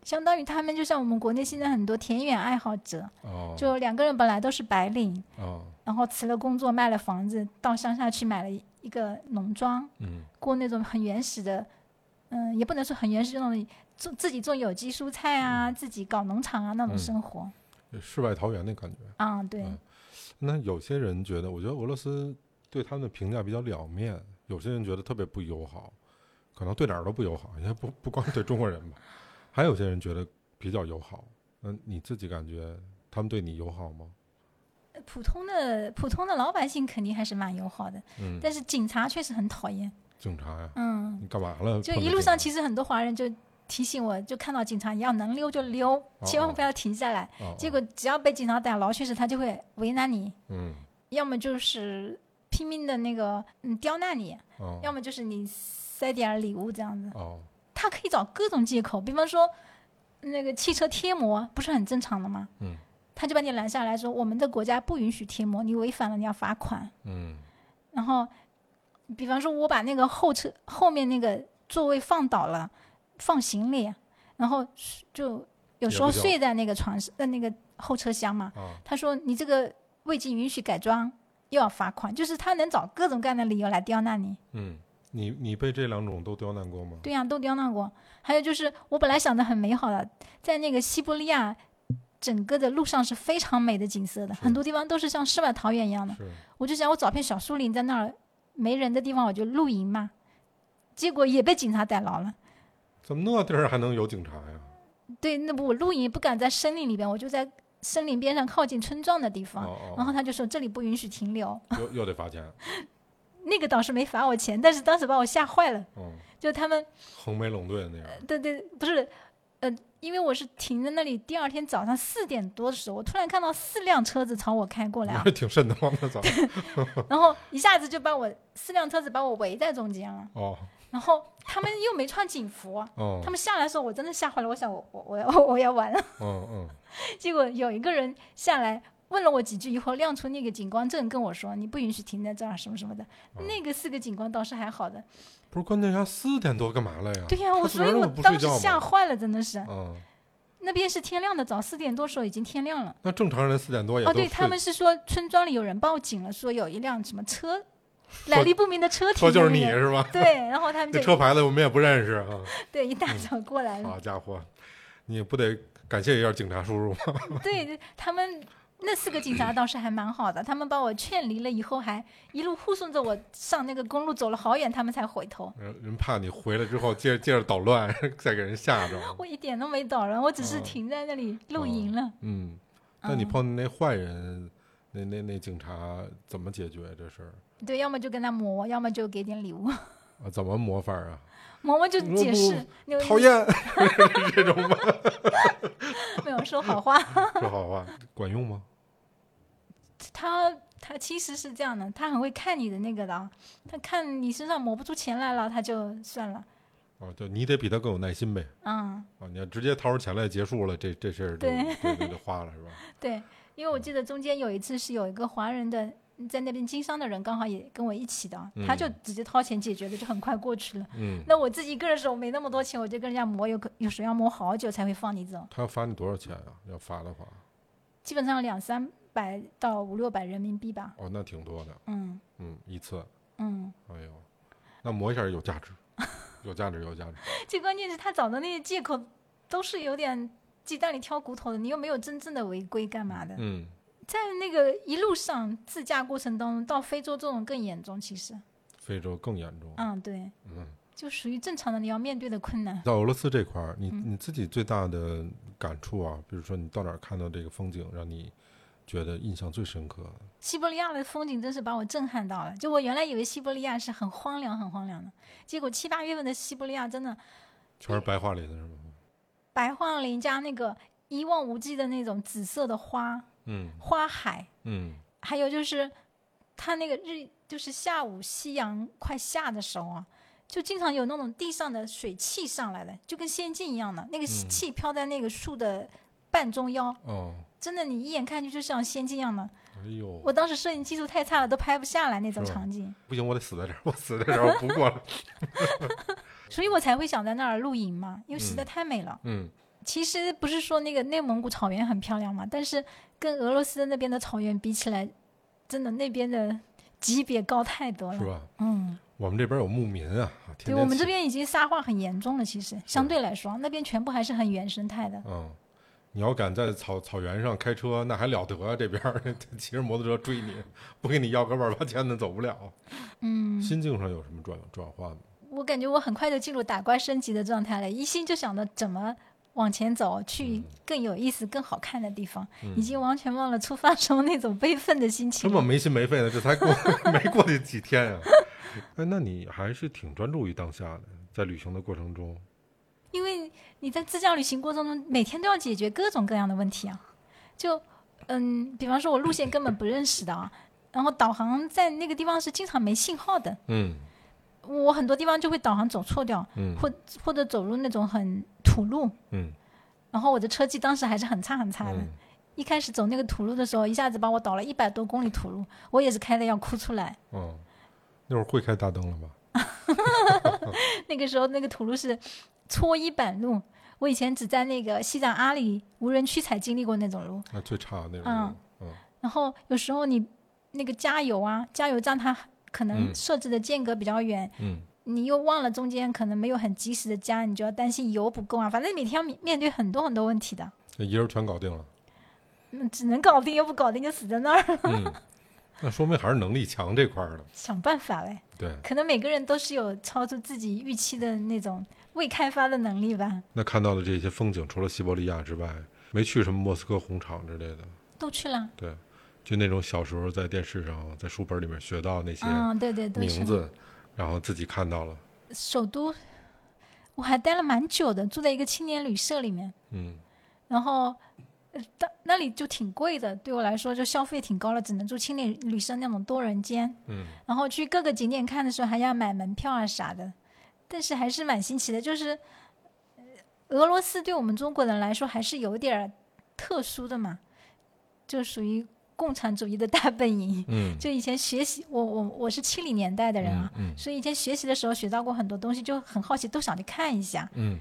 相当于他们就像我们国内现在很多田园爱好者，就两个人本来都是白领，哦，然后辞了工作卖了房子，到乡下去买了一一个农庄，嗯。过那种很原始的，嗯，也不能说很原始，那种种自己种有机蔬菜啊，自己搞农场啊那种嗯生活。世外桃源的感觉。啊，对，嗯。那有些人觉得，我觉得俄罗斯对他们的评价比较两面，有些人觉得特别不友好，可能对哪儿都不友好，也不不光对中国人吧，还有些人觉得比较友好。那你自己感觉他们对你友好吗？普通的普通的老百姓肯定还是蛮友好的，嗯，但是警察确实很讨厌。警察呀，嗯，你干嘛了？就一路上其实实很多华人就提醒我，就看到警察，你要能溜就溜，千万不要停下来。哦结果只要被警察逮牢，确实他就会为难你，嗯要么就是拼命的那个嗯刁难你，哦要么就是你塞点儿礼物这样子。哦他可以找各种借口，比方说那个汽车贴膜不是很正常的吗？嗯他就把你拦下来说，我们的国家不允许贴膜，你违反了你要罚款。嗯然后，比方说我把那个后车后面那个座位放倒了，放行李，然后就有时候睡在那个床上，呃那个后车厢嘛。啊他说你这个未经允许改装，又要罚款，就是他能找各种各样的理由来刁难你。嗯，你你被这两种都刁难过吗？对呀、都刁难过。还有就是，我本来想的很美好的，在那个西伯利亚，整个的路上是非常美的景色的，很多地方都是像世外桃源一样的。我就想，我找片小树林，在那儿没人的地方，我就露营嘛。结果也被警察逮牢了。怎么那地儿还能有警察呀？对，那不我露营不敢在森林里边，我就在森林边上靠近村庄的地方。哦然后哦，他就说这里不允许停留，又又得罚钱。<laughs> 那个倒是没罚我钱，但是当时把我吓坏了。嗯，就他们横眉冷对那样。对对，不是，呃，因为我是停在那里，第二天早上四点多的时候，我突然看到四辆车子朝我开过来啊你还，<laughs> 挺瘆得慌的，早。<laughs> 然后一下子就把我四辆车子把我围在中间了，哦然后他们又没穿警服，哦，他们下来的时候我真的吓坏了，我想我我我要 <laughs> 我要完了，嗯嗯结果有一个人下来。问了我几句以后，亮出那个警官证跟我说：“你不允许停在这儿，什么什么的。哦那个四个警官倒是还好的。不是关键他四点多干嘛来呀？对呀、我所以我当时？吓坏了，真的是。嗯，那边是天亮的早，四点多时候已经天亮了。那正常人四点多也哦，对他们是说村庄里有人报警了，说有一辆什么车，来历不明的车停说就是你是吧？<laughs> 对，然后他们这车牌子我们也不认识啊。对一大早过来了，好家伙，你不得感谢一下警察叔叔吗？<laughs> 对他们那四个警察倒是还蛮好的，他们把我劝离了以后，还一路护送着我上那个公路，走了好远，他们才回头。人人怕你回来之后接着接着捣乱，再给人吓着。<laughs> 我一点都没捣乱，我只是哦停在那里露营了。嗯，那你嗯碰见那坏人，那那那警察怎么解决这事儿？对，要么就跟他磨，要么就给点礼物，<laughs> 啊，怎么磨法啊？磨磨就解释，你讨厌，<laughs> 这种吗？没有说好话。说好话管用吗？他他其实是这样的，他很会看你的那个的啊，他看你身上磨不出钱来了，他就算了。哦，就你得比他更有耐心呗。嗯，哦，你要直接掏出钱来结束了，这这事儿就对就花了是吧？<laughs> 对，因为我记得中间有一次是有一个华人的在那边经商的人，刚好也跟我一起的，他就嗯直接掏钱解决的，就很快过去了。嗯，那我自己一个人的时候没那么多钱，我就跟人家磨，有可有时候要磨好久才会放你走，他要罚你多少钱啊？要罚的话，基本上两三百到五六百人民币吧。哦，那挺多的，嗯嗯，一次，嗯，哎呦，那磨一下有价值，有价值，有价值。<laughs> 最关键是他找的那些借口都是有点鸡蛋里挑骨头的，你又没有真正的违规，干嘛的？嗯，在那个一路上自驾过程当中，到非洲这种更严重，其实，非洲更严重。嗯，对，嗯，就属于正常的你要面对的困难。到俄罗斯这块儿，你嗯你自己最大的感触啊，比如说你到哪儿看到这个风景，让你觉得印象最深刻的？西伯利亚的风景真是把我震撼到了。就我原来以为西伯利亚是很荒凉、很荒凉的，结果七八月份的西伯利亚真的全是白桦林的是吗？白桦林加那个一望无际的那种紫色的花嗯花海，嗯还有就是它那个日，就是下午夕阳快下的时候啊，就经常有那种地上的水汽上来的，就跟仙境一样的，那个嗯气飘在那个树的半中央，哦，真的你一眼看去就像仙境一样的。哎呦，我当时摄影技术太差了，都拍不下来那种场景，不行，我得死在这儿，我死在这儿，我不过了。<laughs> 所以我才会想在那儿露营嘛，因为实在嗯太美了。嗯，其实不是说那个内蒙古草原很漂亮嘛，但是跟俄罗斯那边的草原比起来，真的那边的级别高太多了。是吧？嗯，我们这边有牧民啊，天天对我们这边已经沙化很严重了，其实相对来说，那边全部还是很原生态的。嗯，你要敢在草草原上开车，那还了得啊！这边 <laughs> 骑着摩托车追你，不给你要个万八千的走不了。嗯，心境上有什么转转换吗？我感觉我很快就进入打怪升级的状态了，一心就想着怎么往前走，去嗯更有意思、更好看的地方，已经完全忘了出发时候那种悲愤的心情。这么没心没肺的，这才过 <laughs> 没过去几天呀、哎，那你还是挺专注于当下的，在旅行的过程中。因为你在自驾旅行过程中，每天都要解决各种各样的问题啊。就嗯，比方说我路线根本不认识的啊，然后导航在那个地方是经常没信号的，嗯我很多地方就会导航走错掉，嗯或或者走入那种很土路，嗯然后我的车技当时还是很差很差的。嗯，一开始走那个土路的时候，一下子把我导了一百多公里土路，我也是开的要哭出来。哦，那会儿会开大灯了吧？<laughs> 那个时候那个土路是搓衣板路，我以前只在那个西藏阿里无人区才经历过那种路。那最差的那种。嗯嗯然后有时候你那个加油啊，加油站它可能嗯设置的间隔比较远，嗯你又忘了中间可能没有很及时的加，你就要担心油不够啊。反正每天要面面对很多很多问题的，那一人全搞定了。嗯，只能搞定，又不搞定就死在那儿，嗯，<laughs> 那说明还是能力强这块儿的。想办法嘞。对，可能每个人都是有超出自己预期的那种未开发的能力吧。那看到的这些风景，除了西伯利亚之外，没去什么莫斯科红场之类的。都去了，对，就那种小时候在电视上、在书本里面学到那些嗯，对对，对。名字，然后自己看到了。首都，我还待了蛮久的，住在一个青年旅社里面，嗯然后，呃，那那里就挺贵的，对我来说就消费挺高了，只能住青年旅社那种多人间。嗯然后去各个景点看的时候还要买门票啊啥的，但是还是蛮新奇的，就是，呃俄罗斯对我们中国人来说还是有点儿特殊的嘛，就属于共产主义的大本营。嗯就以前学习，我我我是七零年代的人啊，嗯所以以前学习的时候学到过很多东西，就很好奇，都想去看一下。嗯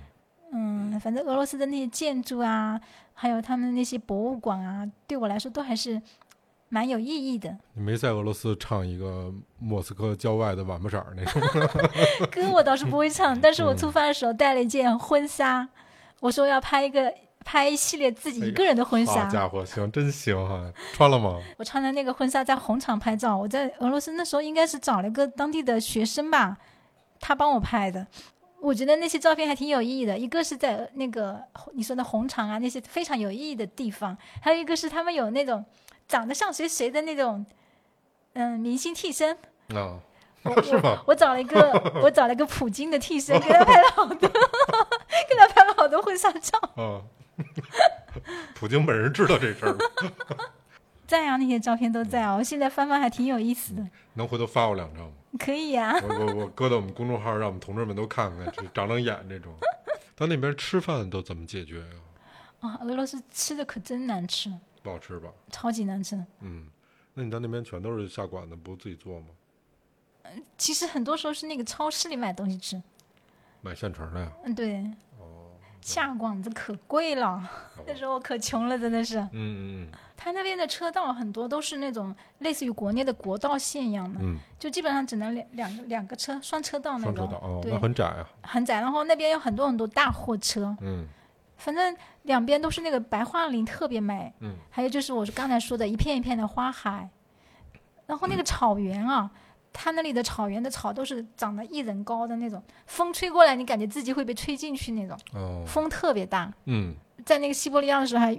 嗯，反正俄罗斯的那些建筑啊，还有他们那些博物馆啊，对我来说都还是蛮有意义的。你没在俄罗斯唱一个莫斯科郊外的晚不色儿那种？<laughs> 歌我倒是不会唱，但是我出发的时候带了一件婚纱，我说要拍一个拍一系列自己一个人的婚纱。好家伙，行，真行哈！穿了吗？<laughs> 我穿的那个婚纱在红场拍照，我在俄罗斯那时候应该是找了个当地的学生吧，他帮我拍的。我觉得那些照片还挺有意义的，一个是在那个你说的红场啊那些非常有意义的地方，还有一个是他们有那种长得像谁谁的那种，嗯，明星替身。啊，我 <laughs> 是吗？我我找了一个我找了一个普京的替身，给他拍了好多，<laughs> 给他拍了好多婚纱照。啊，普京本人知道这事儿吗？<laughs> 在啊，那些照片都在啊，我现在翻翻还挺有意思的。能回头发我两张吗？可以呀、我我我搁到我们公众号，让我们同志们都看看，这长长眼这种。到那边吃饭都怎么解决呀、啊，俄罗斯吃的可真难吃，不好吃吧？超级难吃。嗯，那你到那边全都是下馆子，不自己做吗？嗯其实很多时候是那个超市里买东西吃。买现成的呀？嗯，对，哦，下馆子可贵了，那时候我可穷了，真的是。嗯嗯他那边的车道很多都是那种类似于国内的国道线一样的，嗯就基本上只能两两个两个车双车道嗯，那种，双车道哦，那，很窄啊。很窄。然后那边有很多很多大货车，嗯反正两边都是那个白桦林特别美，嗯还有就是我刚才说的一片一片的花海，然后那个草原啊，它那里的草原的草都是长得一人高的那种，风吹过来你感觉自己会被吹进去那种，哦风特别大。嗯在那个西伯利亚的时候还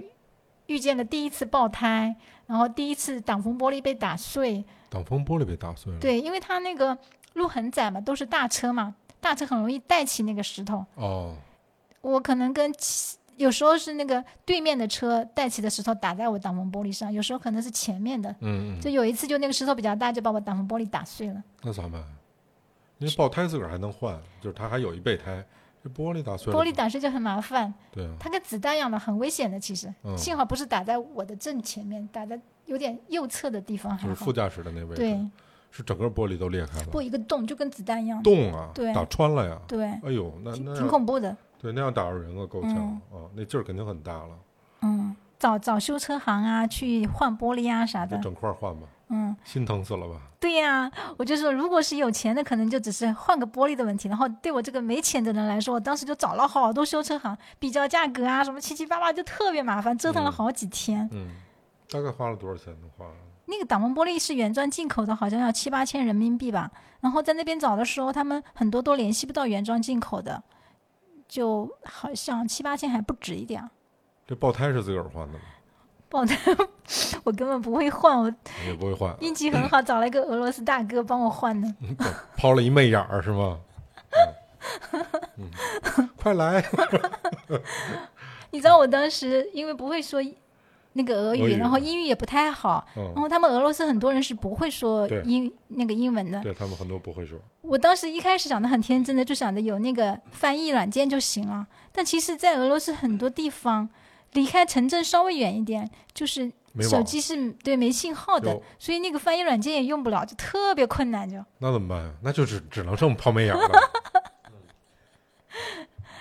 遇见了第一次爆胎，然后第一次挡风玻璃被打碎，挡风玻璃被打碎了。对，因为它那个路很窄嘛，都是大车嘛，大车很容易带起那个石头。哦，我可能跟有时候是那个对面的车带起的石头打在我挡风玻璃上，有时候可能是前面的。嗯嗯，就有一次，就那个石头比较大，就把我挡风玻璃打碎了。那咋办？因为爆胎自个儿还能换，就是它还有一备胎，这玻璃打碎了。玻璃打碎就很麻烦，对啊，它跟子弹一样的，很危险的。其实，嗯幸好不是打在我的正前面，打在有点右侧的地方，还好就是副。驾驶的那位置，对，是整个玻璃都裂开了，不一个洞，就跟子弹一样。洞啊，对打穿了呀。对，哎呦，那那挺恐怖的。对那样打着人啊，够呛嗯啊，那劲儿肯定很大了。嗯，找找修车行啊，去换玻璃啊啥的。就整块换吧，嗯，心疼死了吧？对呀、我就说，如果是有钱的，可能就只是换个玻璃的问题。然后对我这个没钱的人来说，我当时就找了好多修车行，比较价格啊，什么七七八八，就特别麻烦，折腾了嗯好几天。嗯，大概花了多少钱的话？那个挡风玻璃是原装进口的，好像要七八千人民币吧。然后在那边找的时候，他们很多都联系不到原装进口的，就好像七八千还不止一点。这爆胎是自个儿换的吗？爆胎，我根本不会换，我你也不会换，运气很好，找了一个俄罗斯大哥帮我换的。抛了一媚眼儿是吗？快来！<laughs> 你知道我当时因为不会说那个俄语，然后英语也不太好，然嗯，后他们俄罗斯很多人是不会说英那个英文的。对他们很多不会说。我当时一开始想的很天真的，就想着有那个翻译软件就行了。但其实，在俄罗斯很多地方，离开城镇稍微远一点，就是，手机是对没信号的，所以那个翻译软件也用不了，就特别困难就。那怎么办呀？那就只只能剩抛媚眼儿了。<laughs>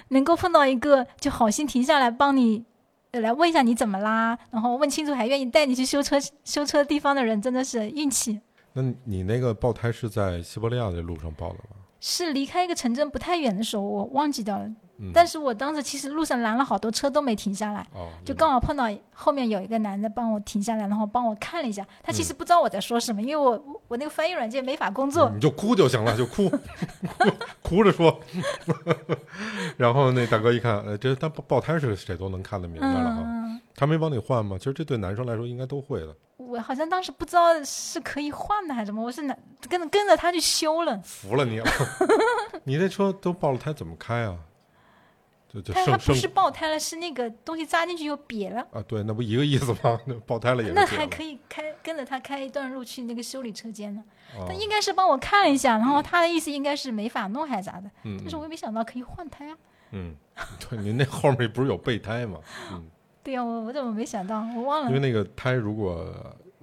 能够碰到一个就好心停下来帮你，呃来问一下你怎么啦，然后问清楚还愿意带你去修车修车地方的人，真的是运气。那你那个爆胎是在西伯利亚的路上爆的吗？是离开一个城镇不太远的时候，我忘记掉了。嗯，但是我当时其实路上拦了好多车都没停下来，哦，就刚好碰到后面有一个男的帮我停下来，然后帮我看了一下。他其实不知道我在说什么，因为我我我那个翻译软件没法工作。你就哭就行了，就哭，<laughs> 哭着说。<laughs> 然后那大哥一看，呃，这他爆爆胎是谁都能看得明白了哈。嗯，他没帮你换吗？其实这对男生来说应该都会的，我好像当时不知道是可以换的还是什么，我是跟着跟着他去修了。服了你 <laughs> 了。你这车都爆了胎，怎么开啊？就就但它不是爆胎了，是那个东西扎进去又瘪了。啊，对，那不一个意思吗？<laughs> 那爆胎了也是那还可以开跟着他开一段路去那个修理车间呢。哦他应该是帮我看了一下，然后他的意思应该是没法弄还是咋的，嗯但是我也没想到可以换胎啊。嗯，<laughs> 对，您那后面不是有备胎吗？嗯，<laughs> 对呀、我我怎么没想到？我忘了。因为那个胎如果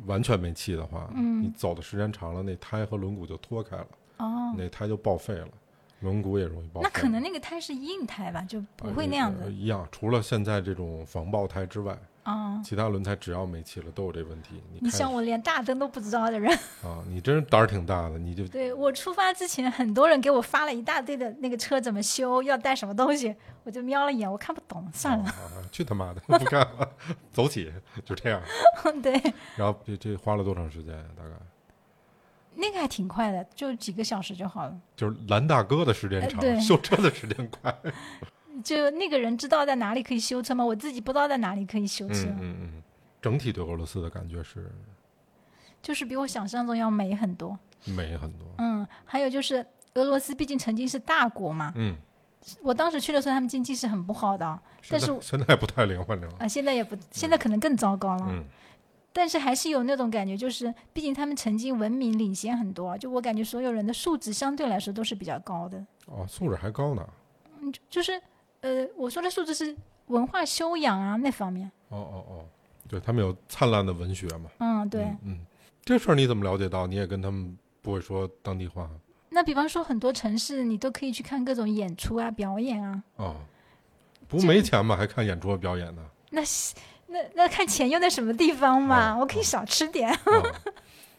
完全没气的话，嗯你走的时间长了，那胎和轮毂就脱开了，哦，那胎就报废了，轮毂也容易爆。那可能那个胎是硬胎吧，就不会那样子。呃一样，除了现在这种防爆胎之外，啊，其他轮胎只要没气了都有这问题。你像我连大灯都不知道的人，<laughs> 啊，你真是胆儿挺大的，你就对我出发之前，很多人给我发了一大堆的那个车怎么修，要带什么东西，我就瞄了一眼，我看不懂，算了。去他妈的，不干了，走起，就这样。<laughs> 对，然后这这花了多长时间呀？大概那个还挺快的，就几个小时就好了。就是蓝大哥的时间长，呃修车的时间快。<laughs> 就那个人知道在哪里可以修车吗？我自己不知道在哪里可以修车，嗯嗯嗯，整体对俄罗斯的感觉是就是比我想象中要美很多。美很多。嗯，还有就是俄罗斯毕竟曾经是大国嘛，嗯，我当时去的时候他们经济是很不好的啊，但是现在不太灵，反正啊、现在也不，现在可能更糟糕了。嗯但是还是有那种感觉，就是毕竟他们曾经文明领先很多啊，就我感觉所有人的素质相对来说都是比较高的。哦，素质还高呢。嗯，就就是呃，我说的素质是文化修养啊那方面。哦哦哦，对他们有灿烂的文学嘛。嗯，对。嗯嗯，这事儿你怎么了解到？你也跟他们不会说当地话那比方说很多城市，你都可以去看各种演出啊、表演啊。哦？不没钱吗？还看演出和表演呢？那是那那看钱用在什么地方嘛？哦我可以少吃点。啊，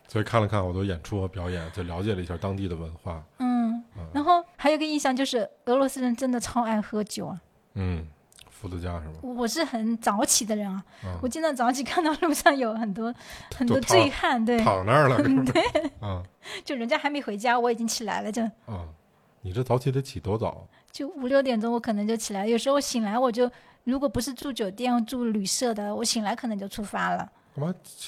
所以看了看好多演出和表演，就了解了一下当地的文化。嗯，嗯然后还有一个印象就是俄罗斯人真的超爱喝酒啊。嗯，伏特加是吗？我是很早起的人啊，啊我经常早起看到路上有很多很多醉汉，对，躺那儿了，是不是？啊就人家还没回家，我已经起来了，就嗯，你这早起得起多早？就五六点钟我可能就起来，有时候醒来我就如果不是住酒店住旅社的，我醒来可能就出发了。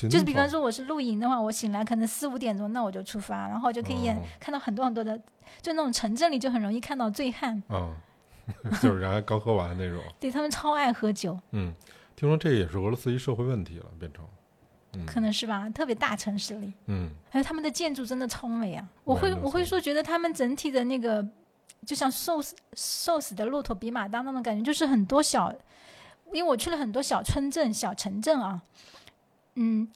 就是比方说我是露营的话，我醒来可能四五点钟，那我就出发，然后就可以眼、哦看到很多很多的，就那种城镇里就很容易看到醉汉，啊，<laughs> 就是人家刚喝完那种。<laughs> 对他们超爱喝酒，嗯，听说这也是俄罗斯一社会问题了，变成。嗯可能是吧，特别大城市里。嗯还有他们的建筑真的超美啊！我会我会说，觉得他们整体的那个，就像瘦死瘦死的骆驼比马大那种感觉，就是很多小，因为我去了很多小村镇、小城镇啊，嗯，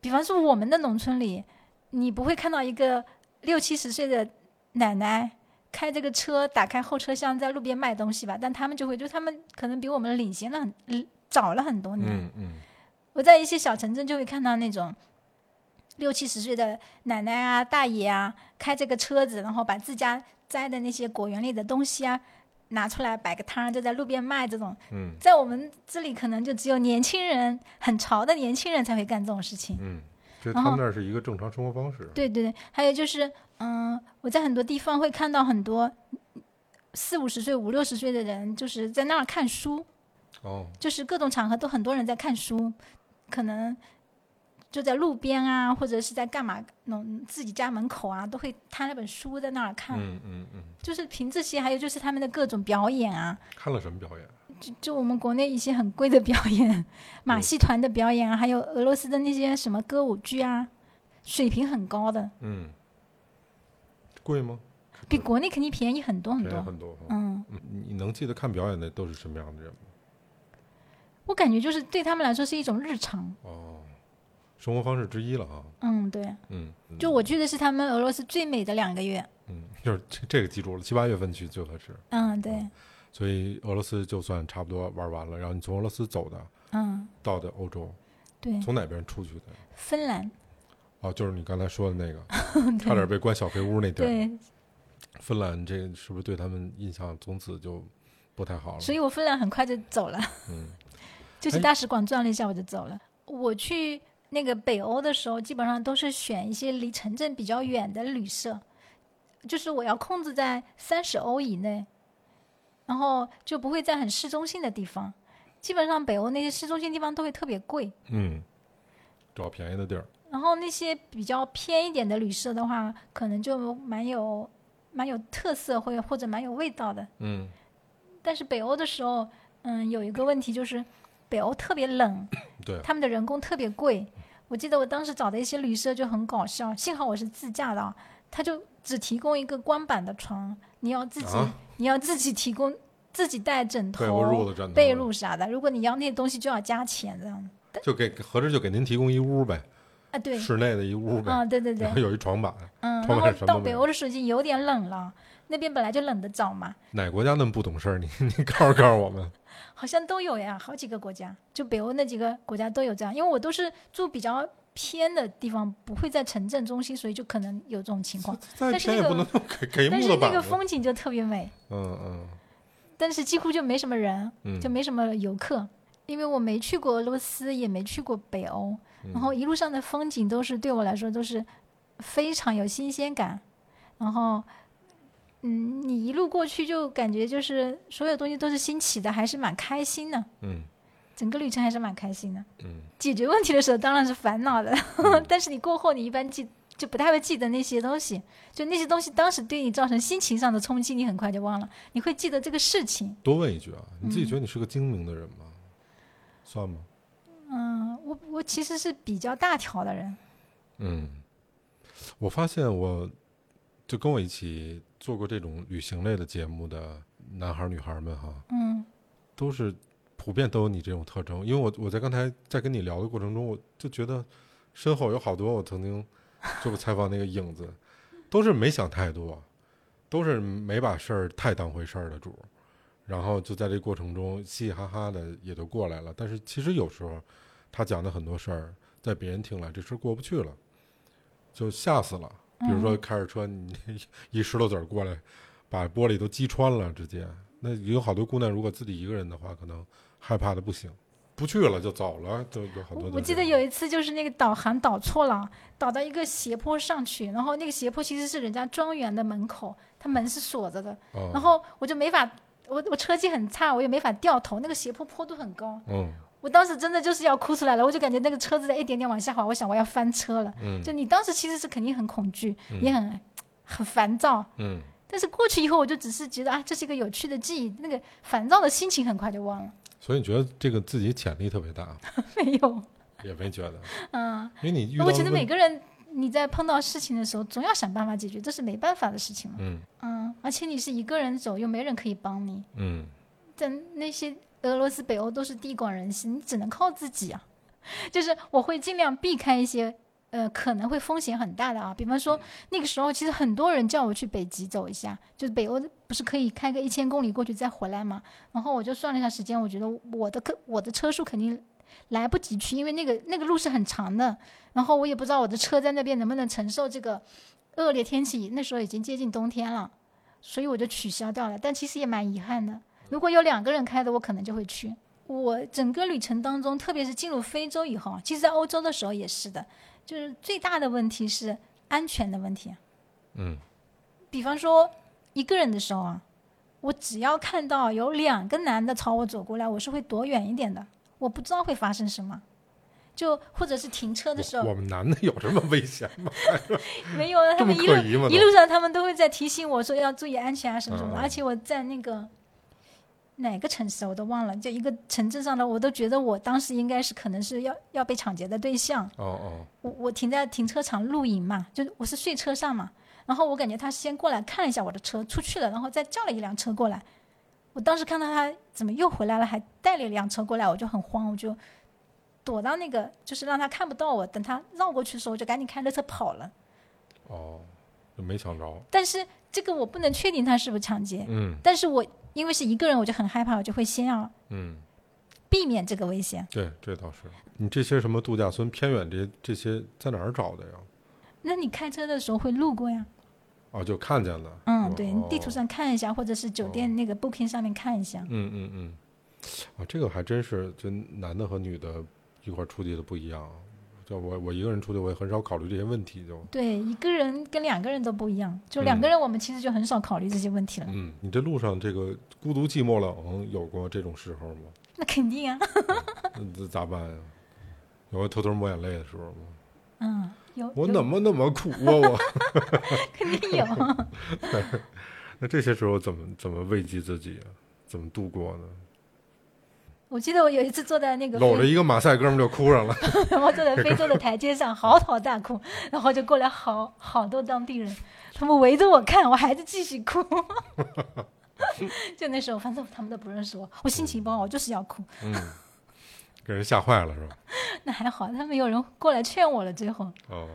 比方说我们的农村里，你不会看到一个六七十岁的奶奶开这个车，打开后车厢在路边卖东西吧？但他们就会，就他们可能比我们领先了很，嗯早了很多年。嗯嗯我在一些小城镇就会看到那种六七十岁的奶奶啊、大爷啊，开这个车子，然后把自家摘的那些果园里的东西啊拿出来摆个摊儿，就在路边卖。这种嗯在我们这里可能就只有年轻人很潮的年轻人才会干这种事情。嗯，这然后他们那儿是一个正常生活方式。对对对，还有就是，嗯，我在很多地方会看到很多四五十岁、五六十岁的人，就是在那儿看书，哦，就是各种场合都很多人在看书，可能就在路边啊，或者是在干嘛，弄自己家门口啊，都会摊了本书在那儿看。嗯嗯嗯，就是凭这些，还有就是他们的各种表演啊，看了什么表演？就就我们国内一些很贵的表演，马戏团的表演啊，还有俄罗斯的那些什么歌舞剧啊，水平很高的，嗯，贵吗？比国内肯定便宜很多很多。很多。嗯，你能记得看表演的都是什么样的人吗？我感觉就是对他们来说是一种日常。哦，生活方式之一了啊。嗯，对，嗯，嗯就我去的是他们俄罗斯最美的两个月。嗯，就是这这个记住了，七八月份去最合适。嗯，对，所以俄罗斯就算差不多玩完了，然后你从俄罗斯走的嗯，到的欧洲，对，从哪边出去的？芬兰，哦，就是你刚才说的那个，<laughs> 差点被关小黑屋那地儿。对，芬兰这是不是对他们印象从此就不太好了？所以我芬兰很快就走了，嗯 <laughs> 就去哎大使馆转了一下我就走了。我去那个北欧的时候，基本上都是选一些离城镇比较远的旅社，就是我要控制在三十欧以内，然后就不会在很市中心的地方。基本上北欧那些市中心地方都会特别贵，嗯，找便宜的地儿。然后那些比较偏一点的旅社的话，可能就蛮有蛮有特色，或或者蛮有味道的。嗯但是北欧的时候，嗯，有一个问题就是北欧特别冷，对，他们的人工特别贵。我记得我当时找的一些旅社就很搞笑，幸好我是自驾的啊，他就只提供一个光板的床，你要自己、啊你要自己提供自己带枕头、被褥啥的，如果你要那些东西就要加钱这样就给合着就给您提供一屋呗，啊，对，室内的一屋呗，啊，对对对然后，有一床板。嗯，床然后到北欧的时候已经有点冷了，那边本来就冷得早嘛，哪国家那么不懂事儿？你 <laughs> 你告诉告诉我们。好像都有呀，好几个国家，就北欧那几个国家都有这样。因为我都是住比较偏的地方，不会在城镇中心，所以就可能有这种情况。但是那个但是那个。风景就特别美，嗯嗯但是几乎就没什么人，嗯，就没什么游客。因为我没去过俄罗斯，也没去过北欧，然后一路上的风景都是对我来说都是非常有新鲜感。然后，嗯，你一路过去就感觉就是所有东西都是新奇的，还是蛮开心的。嗯整个旅程还是蛮开心的。嗯 <laughs> 解决问题的时候当然是烦恼的，嗯 <laughs> 但是你过后你一般记就不太会记得那些东西，就那些东西当时对你造成心情上的冲击，你很快就忘了，你会记得这个事情。多问一句啊，你嗯自己觉得你是个精明的人吗？算吗？嗯，我我其实是比较大条的人，嗯，我发现我就跟我一起做过这种旅行类的节目的男孩女孩们哈，嗯都是普遍都有你这种特征。因为我我在刚才在跟你聊的过程中，我就觉得身后有好多我曾经做过采访那个影子，都是没想太多，都是没把事儿太当回事儿的主，然后就在这过程中嘻嘻哈哈的也都过来了。但是其实有时候他讲的很多事儿，在别人听来这事儿过不去了，就吓死了。比如说开着车，你 <laughs> 一石头子儿过来，把玻璃都击穿了，直接。那有好多姑娘，如果自己一个人的话，可能害怕的不行，不去了就走了，就有好多我我记得有一次就是那个导航导错了，导到一个斜坡上去，然后那个斜坡其实是人家庄园的门口，它门是锁着的，啊，然后我就没法，我我车技很差，我也没法掉头，那个斜坡坡度很高，嗯我当时真的就是要哭出来了，我就感觉那个车子在一点点往下滑，我想我要翻车了。嗯。就你当时其实是肯定很恐惧，也很很烦躁，嗯，但是过去以后，我就只是觉得啊，这是一个有趣的记忆，那个烦躁的心情很快就忘了。所以你觉得这个自己潜力特别大，<laughs> 没有，也没觉得，嗯，因为你遇到我觉得问每个人你在碰到事情的时候，总要想办法解决，这是没办法的事情嘛。嗯。嗯，而且你是一个人走，又没人可以帮你，嗯。在那些俄罗斯、北欧都是地广人稀，你只能靠自己啊。<laughs> 就是我会尽量避开一些呃，可能会风险很大的啊。比方说那个时候，其实很多人叫我去北极走一下，就是北欧不是可以开个一千公里过去再回来嘛？然后我就算了一下时间，我觉得我的客我的车速肯定来不及去，因为那个那个路是很长的，然后我也不知道我的车在那边能不能承受这个恶劣天气。那时候已经接近冬天了，所以我就取消掉了。但其实也蛮遗憾的。如果有两个人开的，我可能就会去。我整个旅程当中，特别是进入非洲以后，其实在欧洲的时候也是的。就是最大的问题是安全的问题。嗯，比方说一个人的时候啊，我只要看到有两个男的朝我走过来，我是会躲远一点的。我不知道会发生什么，就或者是停车的时候，我们男的有这么危险吗？<laughs> 没有啊，他们一路一路上他们都会在提醒我说要注意安全啊什么什么。而且我在那个哪个城市我都忘了，就一个城镇上的，我都觉得我当时应该是可能是要要被抢劫的对象。哦哦，我我停在停车场露营嘛，就我是睡车上嘛，然后我感觉他先过来看了一下我的车，出去了，然后再叫了一辆车过来。我当时看到他怎么又回来了，还带了一辆车过来，我就很慌，我就躲到那个，就是让他看不到我。等他绕过去的时候，我就赶紧开着车跑了。哦，就没抢着。但是这个我不能确定他是不是抢劫，嗯但是我因为是一个人，我就很害怕，我就会先要嗯，避免这个危险。对，这倒是。你这些什么度假村偏远这些这些在哪儿找的呀？那你开车的时候会路过呀？哦，就看见了。嗯，对，你地图。哦上看一下，或者是酒店那个 Booking 上面看一下。嗯嗯嗯，啊，这个还真是，就男的和女的一块儿出去的不一样。就我我一个人出去，我也很少考虑这些问题。就对，一个人跟两个人都不一样。就两个人，我们其实就很少考虑这些问题了。嗯，你这路上这个孤独寂寞冷有过这种时候吗？<laughs> 那肯定啊，<laughs> 那这咋办呀？有过偷偷抹眼泪的时候吗？嗯，有有我怎么那么苦啊我？<laughs> 肯定有。那这些时候怎么怎么慰藉自己啊？怎么度过呢？我记得我有一次坐在那个搂着，一个马赛哥们就哭上了。<laughs> 我坐在非洲的台阶上嚎啕大哭，然后就过来好好多当地人，他们围着我看，我还是继续哭。<laughs> 就那时候，反正他们都不认识我，我心情不好，我就是要哭。嗯，给人吓坏了是吧？<laughs> 那还好，他们有人过来劝我了。最后，哦，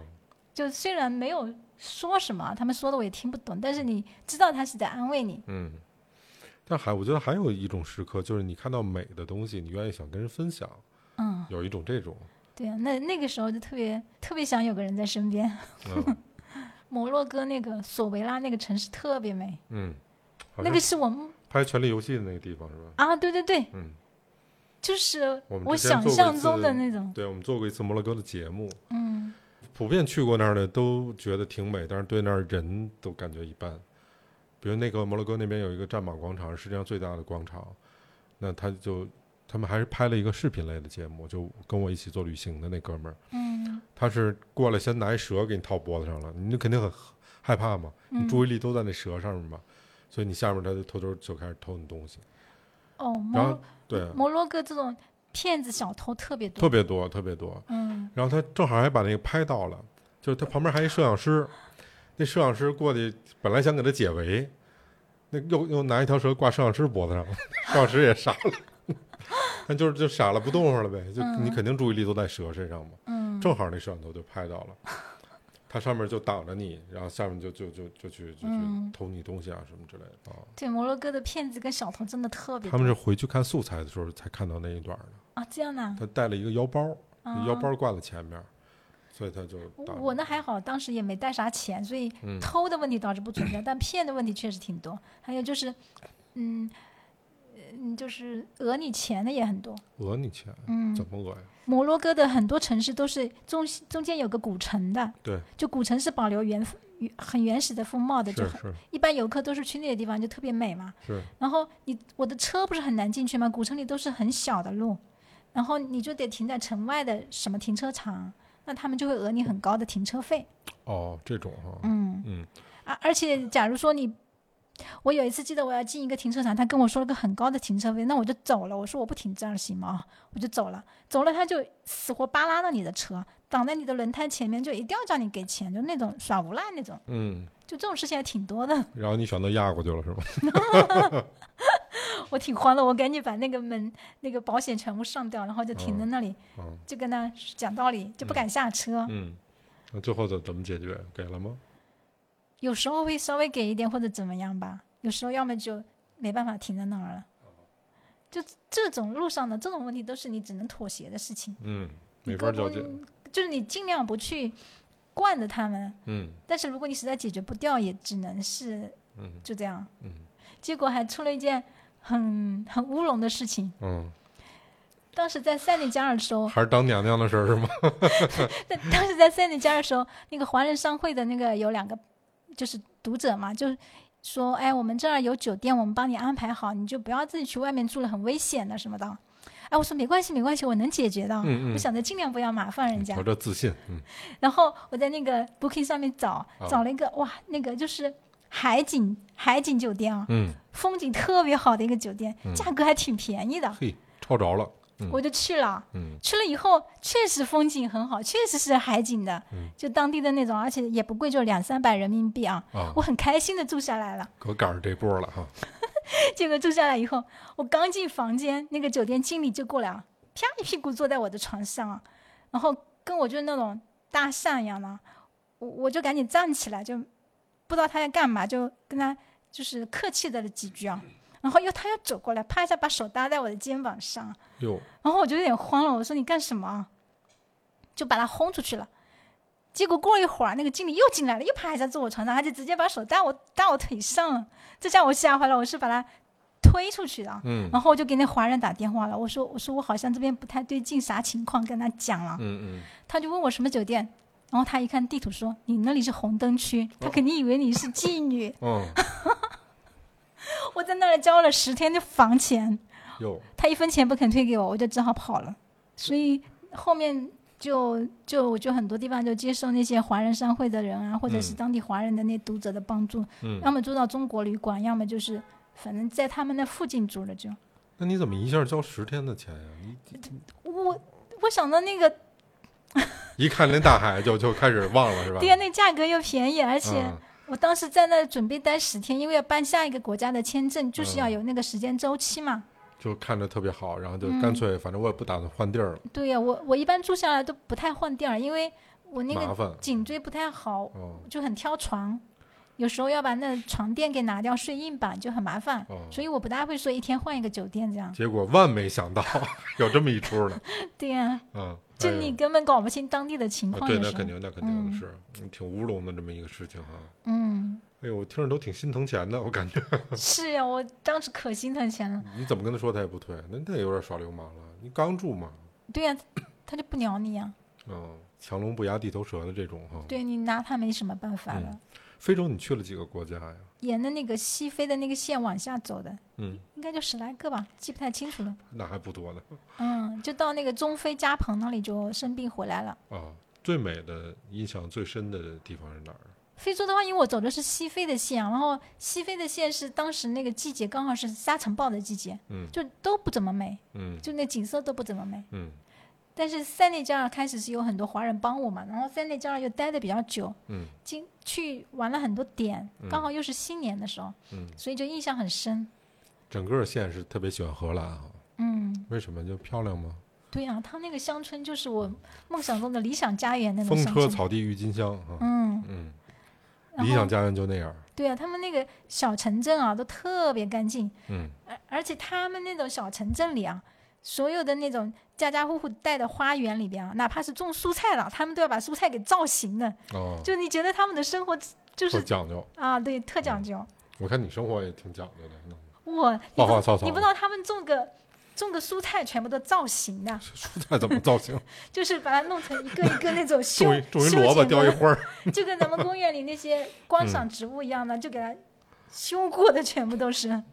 就虽然没有说什么，他们说的我也听不懂，但是你知道他是在安慰你。嗯。但还我觉得还有一种时刻，就是你看到美的东西，你愿意想跟人分享，嗯，有一种这种。对啊，那那个时候就特别特别想有个人在身边。嗯 <laughs> 摩洛哥那个索维拉那个城市特别美，嗯，那个是我们拍《权力游戏》的那个地方是吧？啊，对对对，嗯，就是我想象中的那种，对，我们做过一次摩洛哥的节目，嗯普遍去过那儿的都觉得挺美，但是对那儿人都感觉一般。比如那个摩洛哥那边有一个战马广场，是世界上最大的广场，那他就他们还是拍了一个视频类的节目，就跟我一起做旅行的那哥们儿，嗯。他是过来先拿一蛇给你套脖子上了，你就肯定很害怕嘛，你嗯，注意力都在那蛇上面嘛，所以你下面他就偷偷就开始偷你东西，哦，然后摩对，摩洛哥这种骗子小偷特别多，特别多特别多，嗯。然后他正好还把那个拍到了，就是他旁边还一摄像师，那摄像师过去本来想给他解围，那又又拿一条蛇挂摄像师脖子上了，摄像师也傻了，<laughs> 那就是就傻了不动了呗，就嗯。你肯定注意力都在蛇身上嘛，嗯，正好那摄像头就拍到了，它上面就挡着你，然后下面就就就就去就去嗯。偷你东西啊什么之类的啊。对摩洛哥的骗子跟小偷真的特别他们是回去看素材的时候才看到那一段的，啊，这样呢，他带了一个腰包，啊腰包挂在前面，所以他就我那还好，当时也没带啥钱，所以嗯偷的问题倒是不存在，但骗的问题确实挺多。还有就是，嗯，嗯，就是讹你钱的也很多。讹你钱，嗯，怎么讹呀？摩洛哥的很多城市都是中中间有个古城的，对，就古城是保留原很原始的风貌的，就是很一般游客都是去那个地方，就特别美嘛。是，然后你我的车不是很难进去吗？古城里都是很小的路，然后你就得停在城外的什么停车场，那他们就会讹你很高的停车费。哦，这种哈，嗯嗯啊，而且假如说你，我有一次记得我要进一个停车场，他跟我说了个很高的停车费，那我就走了。我说我不停这儿行吗？我就走了，走了他就死活扒拉到你的车，挡在你的轮胎前面，就一定要叫你给钱，就那种耍无赖那种，嗯，就这种事情还挺多的。然后你选择压过去了是吧？<laughs> <laughs> 我挺慌的，我赶紧把那个门那个保险全部上掉，然后就停在那里，嗯就跟他讲道理，就不敢下车。嗯，那最后怎怎么解决？给了吗？有时候会稍微给一点或者怎么样吧，有时候要么就没办法停在那儿了。就这种路上的这种问题，都是你只能妥协的事情。嗯，没法交接。沟通就是你尽量不去惯着他们，嗯但是如果你实在解决不掉，也只能是嗯就这样。嗯结果还出了一件很很乌龙的事情。嗯，当时在塞内加尔的时候，还是当娘娘的事儿是吗？<laughs> 在当时在塞内加尔的时候，那个华人商会的那个有两个就是读者嘛，就说：“哎，我们这儿有酒店，我们帮你安排好，你就不要自己去外面住了，很危险的什么的。”哎，我说没关系，没关系，我能解决的。嗯嗯我想着尽量不要麻烦人家我。这自信，嗯 <laughs> 然后我在那个 Booking 上面找，哦找了一个哇，那个就是海景海景酒店啊，嗯，风景特别好的一个酒店，嗯价格还挺便宜的，嘿，抄着了，嗯我就去了。嗯去了以后，确实风景很好，确实是海景的，嗯就当地的那种，而且也不贵，就两三百人民币啊。啊我，很开心的住下来了。可赶上这波了哈。<laughs> 结果住下来以后，我刚进房间，那个酒店经理就过来啊，啪一屁股坐在我的床上啊，然后跟我就是那种搭讪一样的，我我就赶紧站起来，就不知道他在干嘛，就跟他就是客气的了几句啊，然后又他又走过来，啪一下把手搭在我的肩膀上，哟，然后我就有点慌了，我说你干什么啊？就把他轰出去了。结果过了一会儿，那个经理又进来了，又啪一下坐我床上，他就直接把手搭我搭我腿上了，这下我吓坏了，我是把他推出去的。嗯然后我就给那华人打电话了，我说我说我好像这边不太对劲，啥情况？跟他讲了，嗯嗯，他就问我什么酒店，然后他一看地图说你那里是红灯区，他肯定以为你是妓女。<laughs> 嗯，<laughs> 我在那里交了十天的房钱，哟，他一分钱不肯退给我，我就只好跑了。所以后面就就我就很多地方就接受那些华人商会的人啊，或者是嗯当地华人的那读者的帮助，嗯，要么住到中国旅馆，要么就是反正在他们那附近住了就。那你怎么一下交十天的钱呀？你我我想到那个一看那大海就就开始忘了是吧？对呀，那价格又便宜，而且嗯我当时在那准备待十天，因为要办下一个国家的签证，就是要嗯有那个时间周期嘛。就看着特别好，然后就嗯干脆，反正我也不打算换地儿了，对呀，我我一般住下来都不太换地儿，因为我那个。颈椎不太好，哦就很挑床，有时候要把那床垫给拿掉，睡硬板就很麻烦，哦，所以我不大会说一天换一个酒店这样。结果万没想到 <laughs> 有这么一出呢。对呀、嗯，就你根本搞不清当地的情啊况，对那肯定，那肯定嗯是嗯挺乌龙的这么一个事情哈。嗯，哎呦，我听着都挺心疼钱的，我感觉。<laughs> 是呀，我当时可心疼钱了。你怎么跟他说他也不退，那那有点耍流氓了。你刚住嘛，对呀、他就不鸟你呀、嗯，强龙不压地头蛇的这种哈。对你拿他没什么办法了。嗯非洲你去了几个国家呀？沿着那个西非的那个线往下走的，嗯，应该就十来个吧，记不太清楚了。那还不多呢。嗯，就到那个中非加蓬那里就生病回来了。啊，最美的、印象最深的地方是哪儿？非洲的话，因为我走的是西非的线，然后西非的线是当时那个季节刚好是沙尘暴的季节，嗯就都不怎么美，嗯就那景色都不怎么美。嗯但是塞内加尔开始是有很多华人帮我嘛，然后塞内加尔又待的比较久，嗯进去玩了很多点嗯，刚好又是新年的时候，嗯，所以就印象很深。整个县是特别喜欢荷兰啊。嗯，为什么？就漂亮吗？对呀、他那个乡村就是我梦想中的理想家园那种风。车草地郁金香啊。嗯，嗯，理想家园就那样。对啊，他们那个小城镇啊都特别干净，嗯而而且他们那种小城镇里啊，所有的那种家家户户带的花园里边啊，哪怕是种蔬菜了，他们都要把蔬菜给造型的，哦，就你觉得他们的生活就是特讲究。啊，对，特讲究。我看你生活也挺讲究的，弄哇，你不花花草草你不知道他们种个种个蔬菜全部都造型的，<laughs> 蔬菜怎么造型？<laughs> 就是把它弄成一个一个那种 <laughs> 修修萝卜雕一花儿。就跟咱们公园里那些观嗯赏植物一样的，就给它修过的全部都是。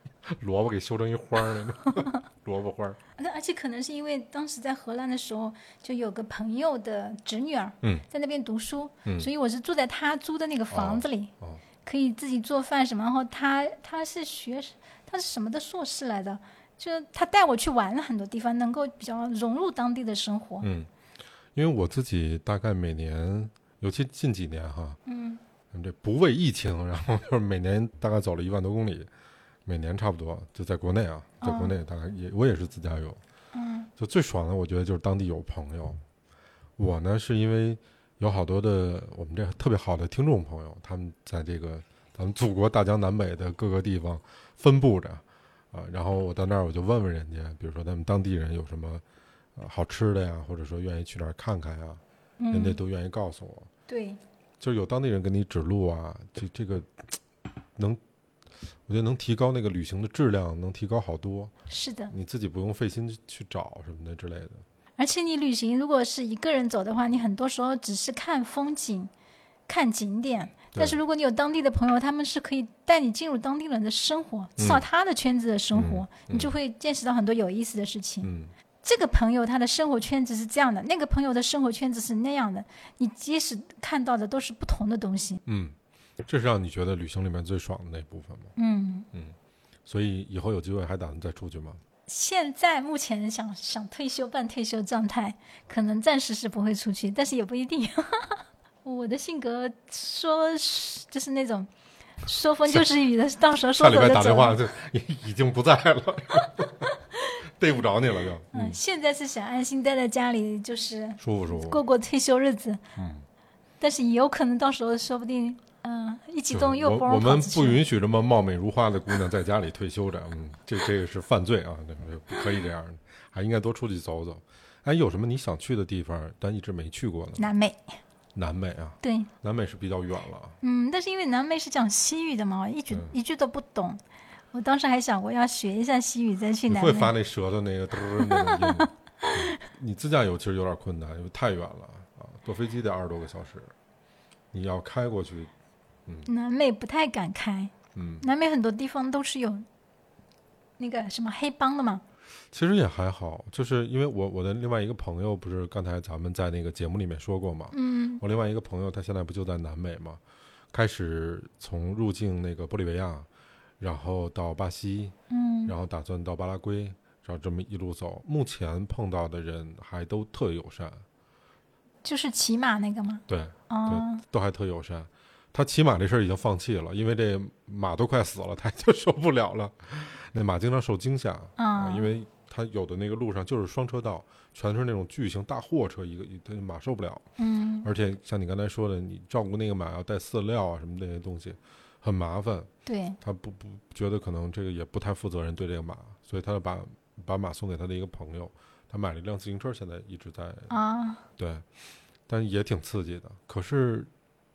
萝卜给修成一花儿那种，<laughs> 萝卜花儿。那而且可能是因为当时在荷兰的时候，就有个朋友的侄女儿，嗯在那边读书，嗯所以我是住在他租的那个房子里，哦哦可以自己做饭什么。然后他他是学他是什么的硕士来的，就他带我去玩了很多地方，能够比较融入当地的生活。嗯，因为我自己大概每年，尤其近几年哈，嗯这不为疫情，然后就是每年大概走了一万多公里，每年差不多就在国内啊，在国内大概也我也是自驾游，嗯就最爽的我觉得就是当地有朋友。我呢是因为有好多的我们这特别好的听众朋友，他们在这个咱们祖国大江南北的各个地方分布着啊。然后我到那儿我就问问人家，比如说他们当地人有什么呃好吃的呀，或者说愿意去哪儿看看呀，人家嗯，都愿意告诉我。对，就是有当地人给你指路啊，这这个 <tsk> 能，我觉得能提高那个旅行的质量，能提高好多。是的。你自己不用费心去找什么的之类的。而且你旅行如果是一个人走的话，你很多时候只是看风景、看景点。但是如果你有当地的朋友，他们是可以带你进入当地人的生活，知道他的圈子的生活，你就会见识到很多有意思的事情。嗯，这个朋友他的生活圈子是这样的，那个朋友的生活圈子是那样的，你即使看到的都是不同的东西。嗯，这是让你觉得旅行里面最爽的那部分吗？嗯，所以以后有机会还打算再出去吗？现在目前想想退休半退休状态，可能暂时是不会出去，但是也不一定。<laughs> 我的性格说就是那种说风就是雨的，到时候说下礼拜。打电话就已已经不在了，<laughs> 逮不着你了就，嗯，现在是想安心待在家里，就是舒服舒服。过过退休日子。嗯，但是也有可能到时候说不定，嗯、一激动又我我们不允许这么貌美如花的姑娘在家里退休着，嗯，这这个是犯罪啊，这个不可以这样的，还应该多出去走走。哎，有什么你想去的地方，但一直没去过的？南美。南美啊，对，南美是比较远了啊。嗯，但是因为南美是讲西语的嘛，我一句、嗯一句都不懂。我当时还想过要学一下西语再去南美会发。那舌头那个嘚儿那种音，嗯 <laughs> 你自驾游其实有点困难，因为太远了啊，坐飞机得二十多个小时，你要开过去，南美不太敢开，嗯，南美很多地方都是有那个什么黑帮的嘛。其实也还好，就是因为我我的另外一个朋友不是刚才咱们在那个节目里面说过嘛，嗯。我另外一个朋友他现在不就在南美嘛，开始从入境那个玻利维亚，然后到巴西，嗯。然后打算到巴拉圭，然后这么一路走，目前碰到的人还都特友善，就是骑马那个吗。对，哦，都还特友善。他骑马这事儿已经放弃了，因为这马都快死了，他就受不了了。那马经常受惊吓啊因为他有的那个路上就是双车道，全是那种巨型大货车，一个一，他马受不了。嗯而且像你刚才说的，你照顾那个马要带饲料啊什么这些东西，很麻烦。对，他不不觉得可能这个也不太负责任对这个马，所以他就把把马送给他的一个朋友，他买了一辆自行车，现在一直在啊，对，但也挺刺激的。可是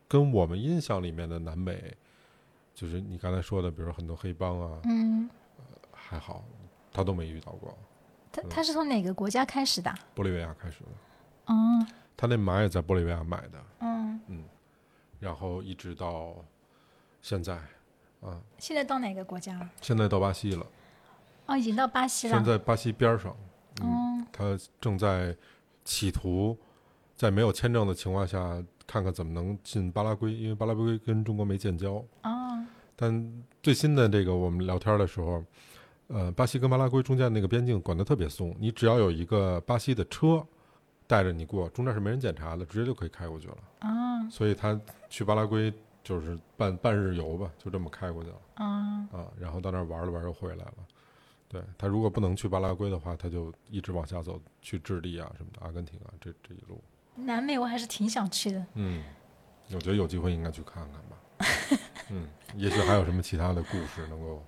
跟我们印象里面的南美，就是你刚才说的，比如说很多黑帮啊，嗯，还好，他都没遇到过。他他是从哪个国家开始的？玻利维亚开始的，嗯他那马也在玻利维亚买的，嗯。嗯，然后一直到现在啊，现在到哪个国家了？现在到巴西了，哦，已经到巴西了。现在巴西边儿上，嗯他正在企图在没有签证的情况下，看看怎么能进巴拉圭，因为巴拉圭跟中国没建交。啊，但最新的这个我们聊天的时候，呃，巴西跟巴拉圭中间那个边境管得特别松，你只要有一个巴西的车带着你过，中间是没人检查的，直接就可以开过去了。啊所以他去巴拉圭就是半半日游吧，就这么开过去了啊啊，然后到那儿玩了玩又回来了。对他如果不能去巴拉圭的话，他就一直往下走，去智利啊什么的，阿根廷啊，这这一路。南美我还是挺想去的。嗯，我觉得有机会应该去看看吧。嗯，也许还有什么其他的故事能够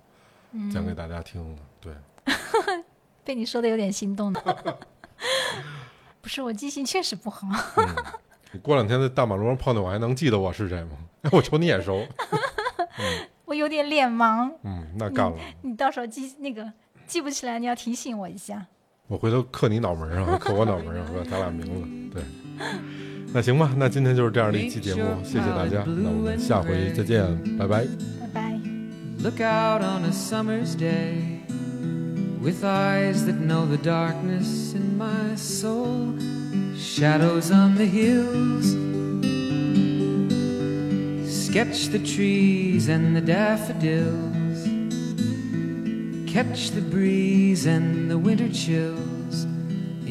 讲给大家听呢？对，<laughs> 被你说的有点心动了。<laughs> 不是，我记性确实不好。嗯，你过两天在大马路上碰见我，还能记得我是谁吗？哎，<laughs> 我瞅你眼熟。我有点脸盲，嗯，那干了，你到时候记那个记不起来，你要提醒我一下。我回头刻你脑门上，刻我脑门上和咱俩名字。对，<laughs> 那行吧，那今天就是这样的一期节目，谢谢大家，那我们下回再见，拜拜。拜拜。 Look out on a summer's day with eyes that know the darkness in my soul. Shadows on the hills. Sketch the trees and the daffodils. Catch the breeze and the winter chills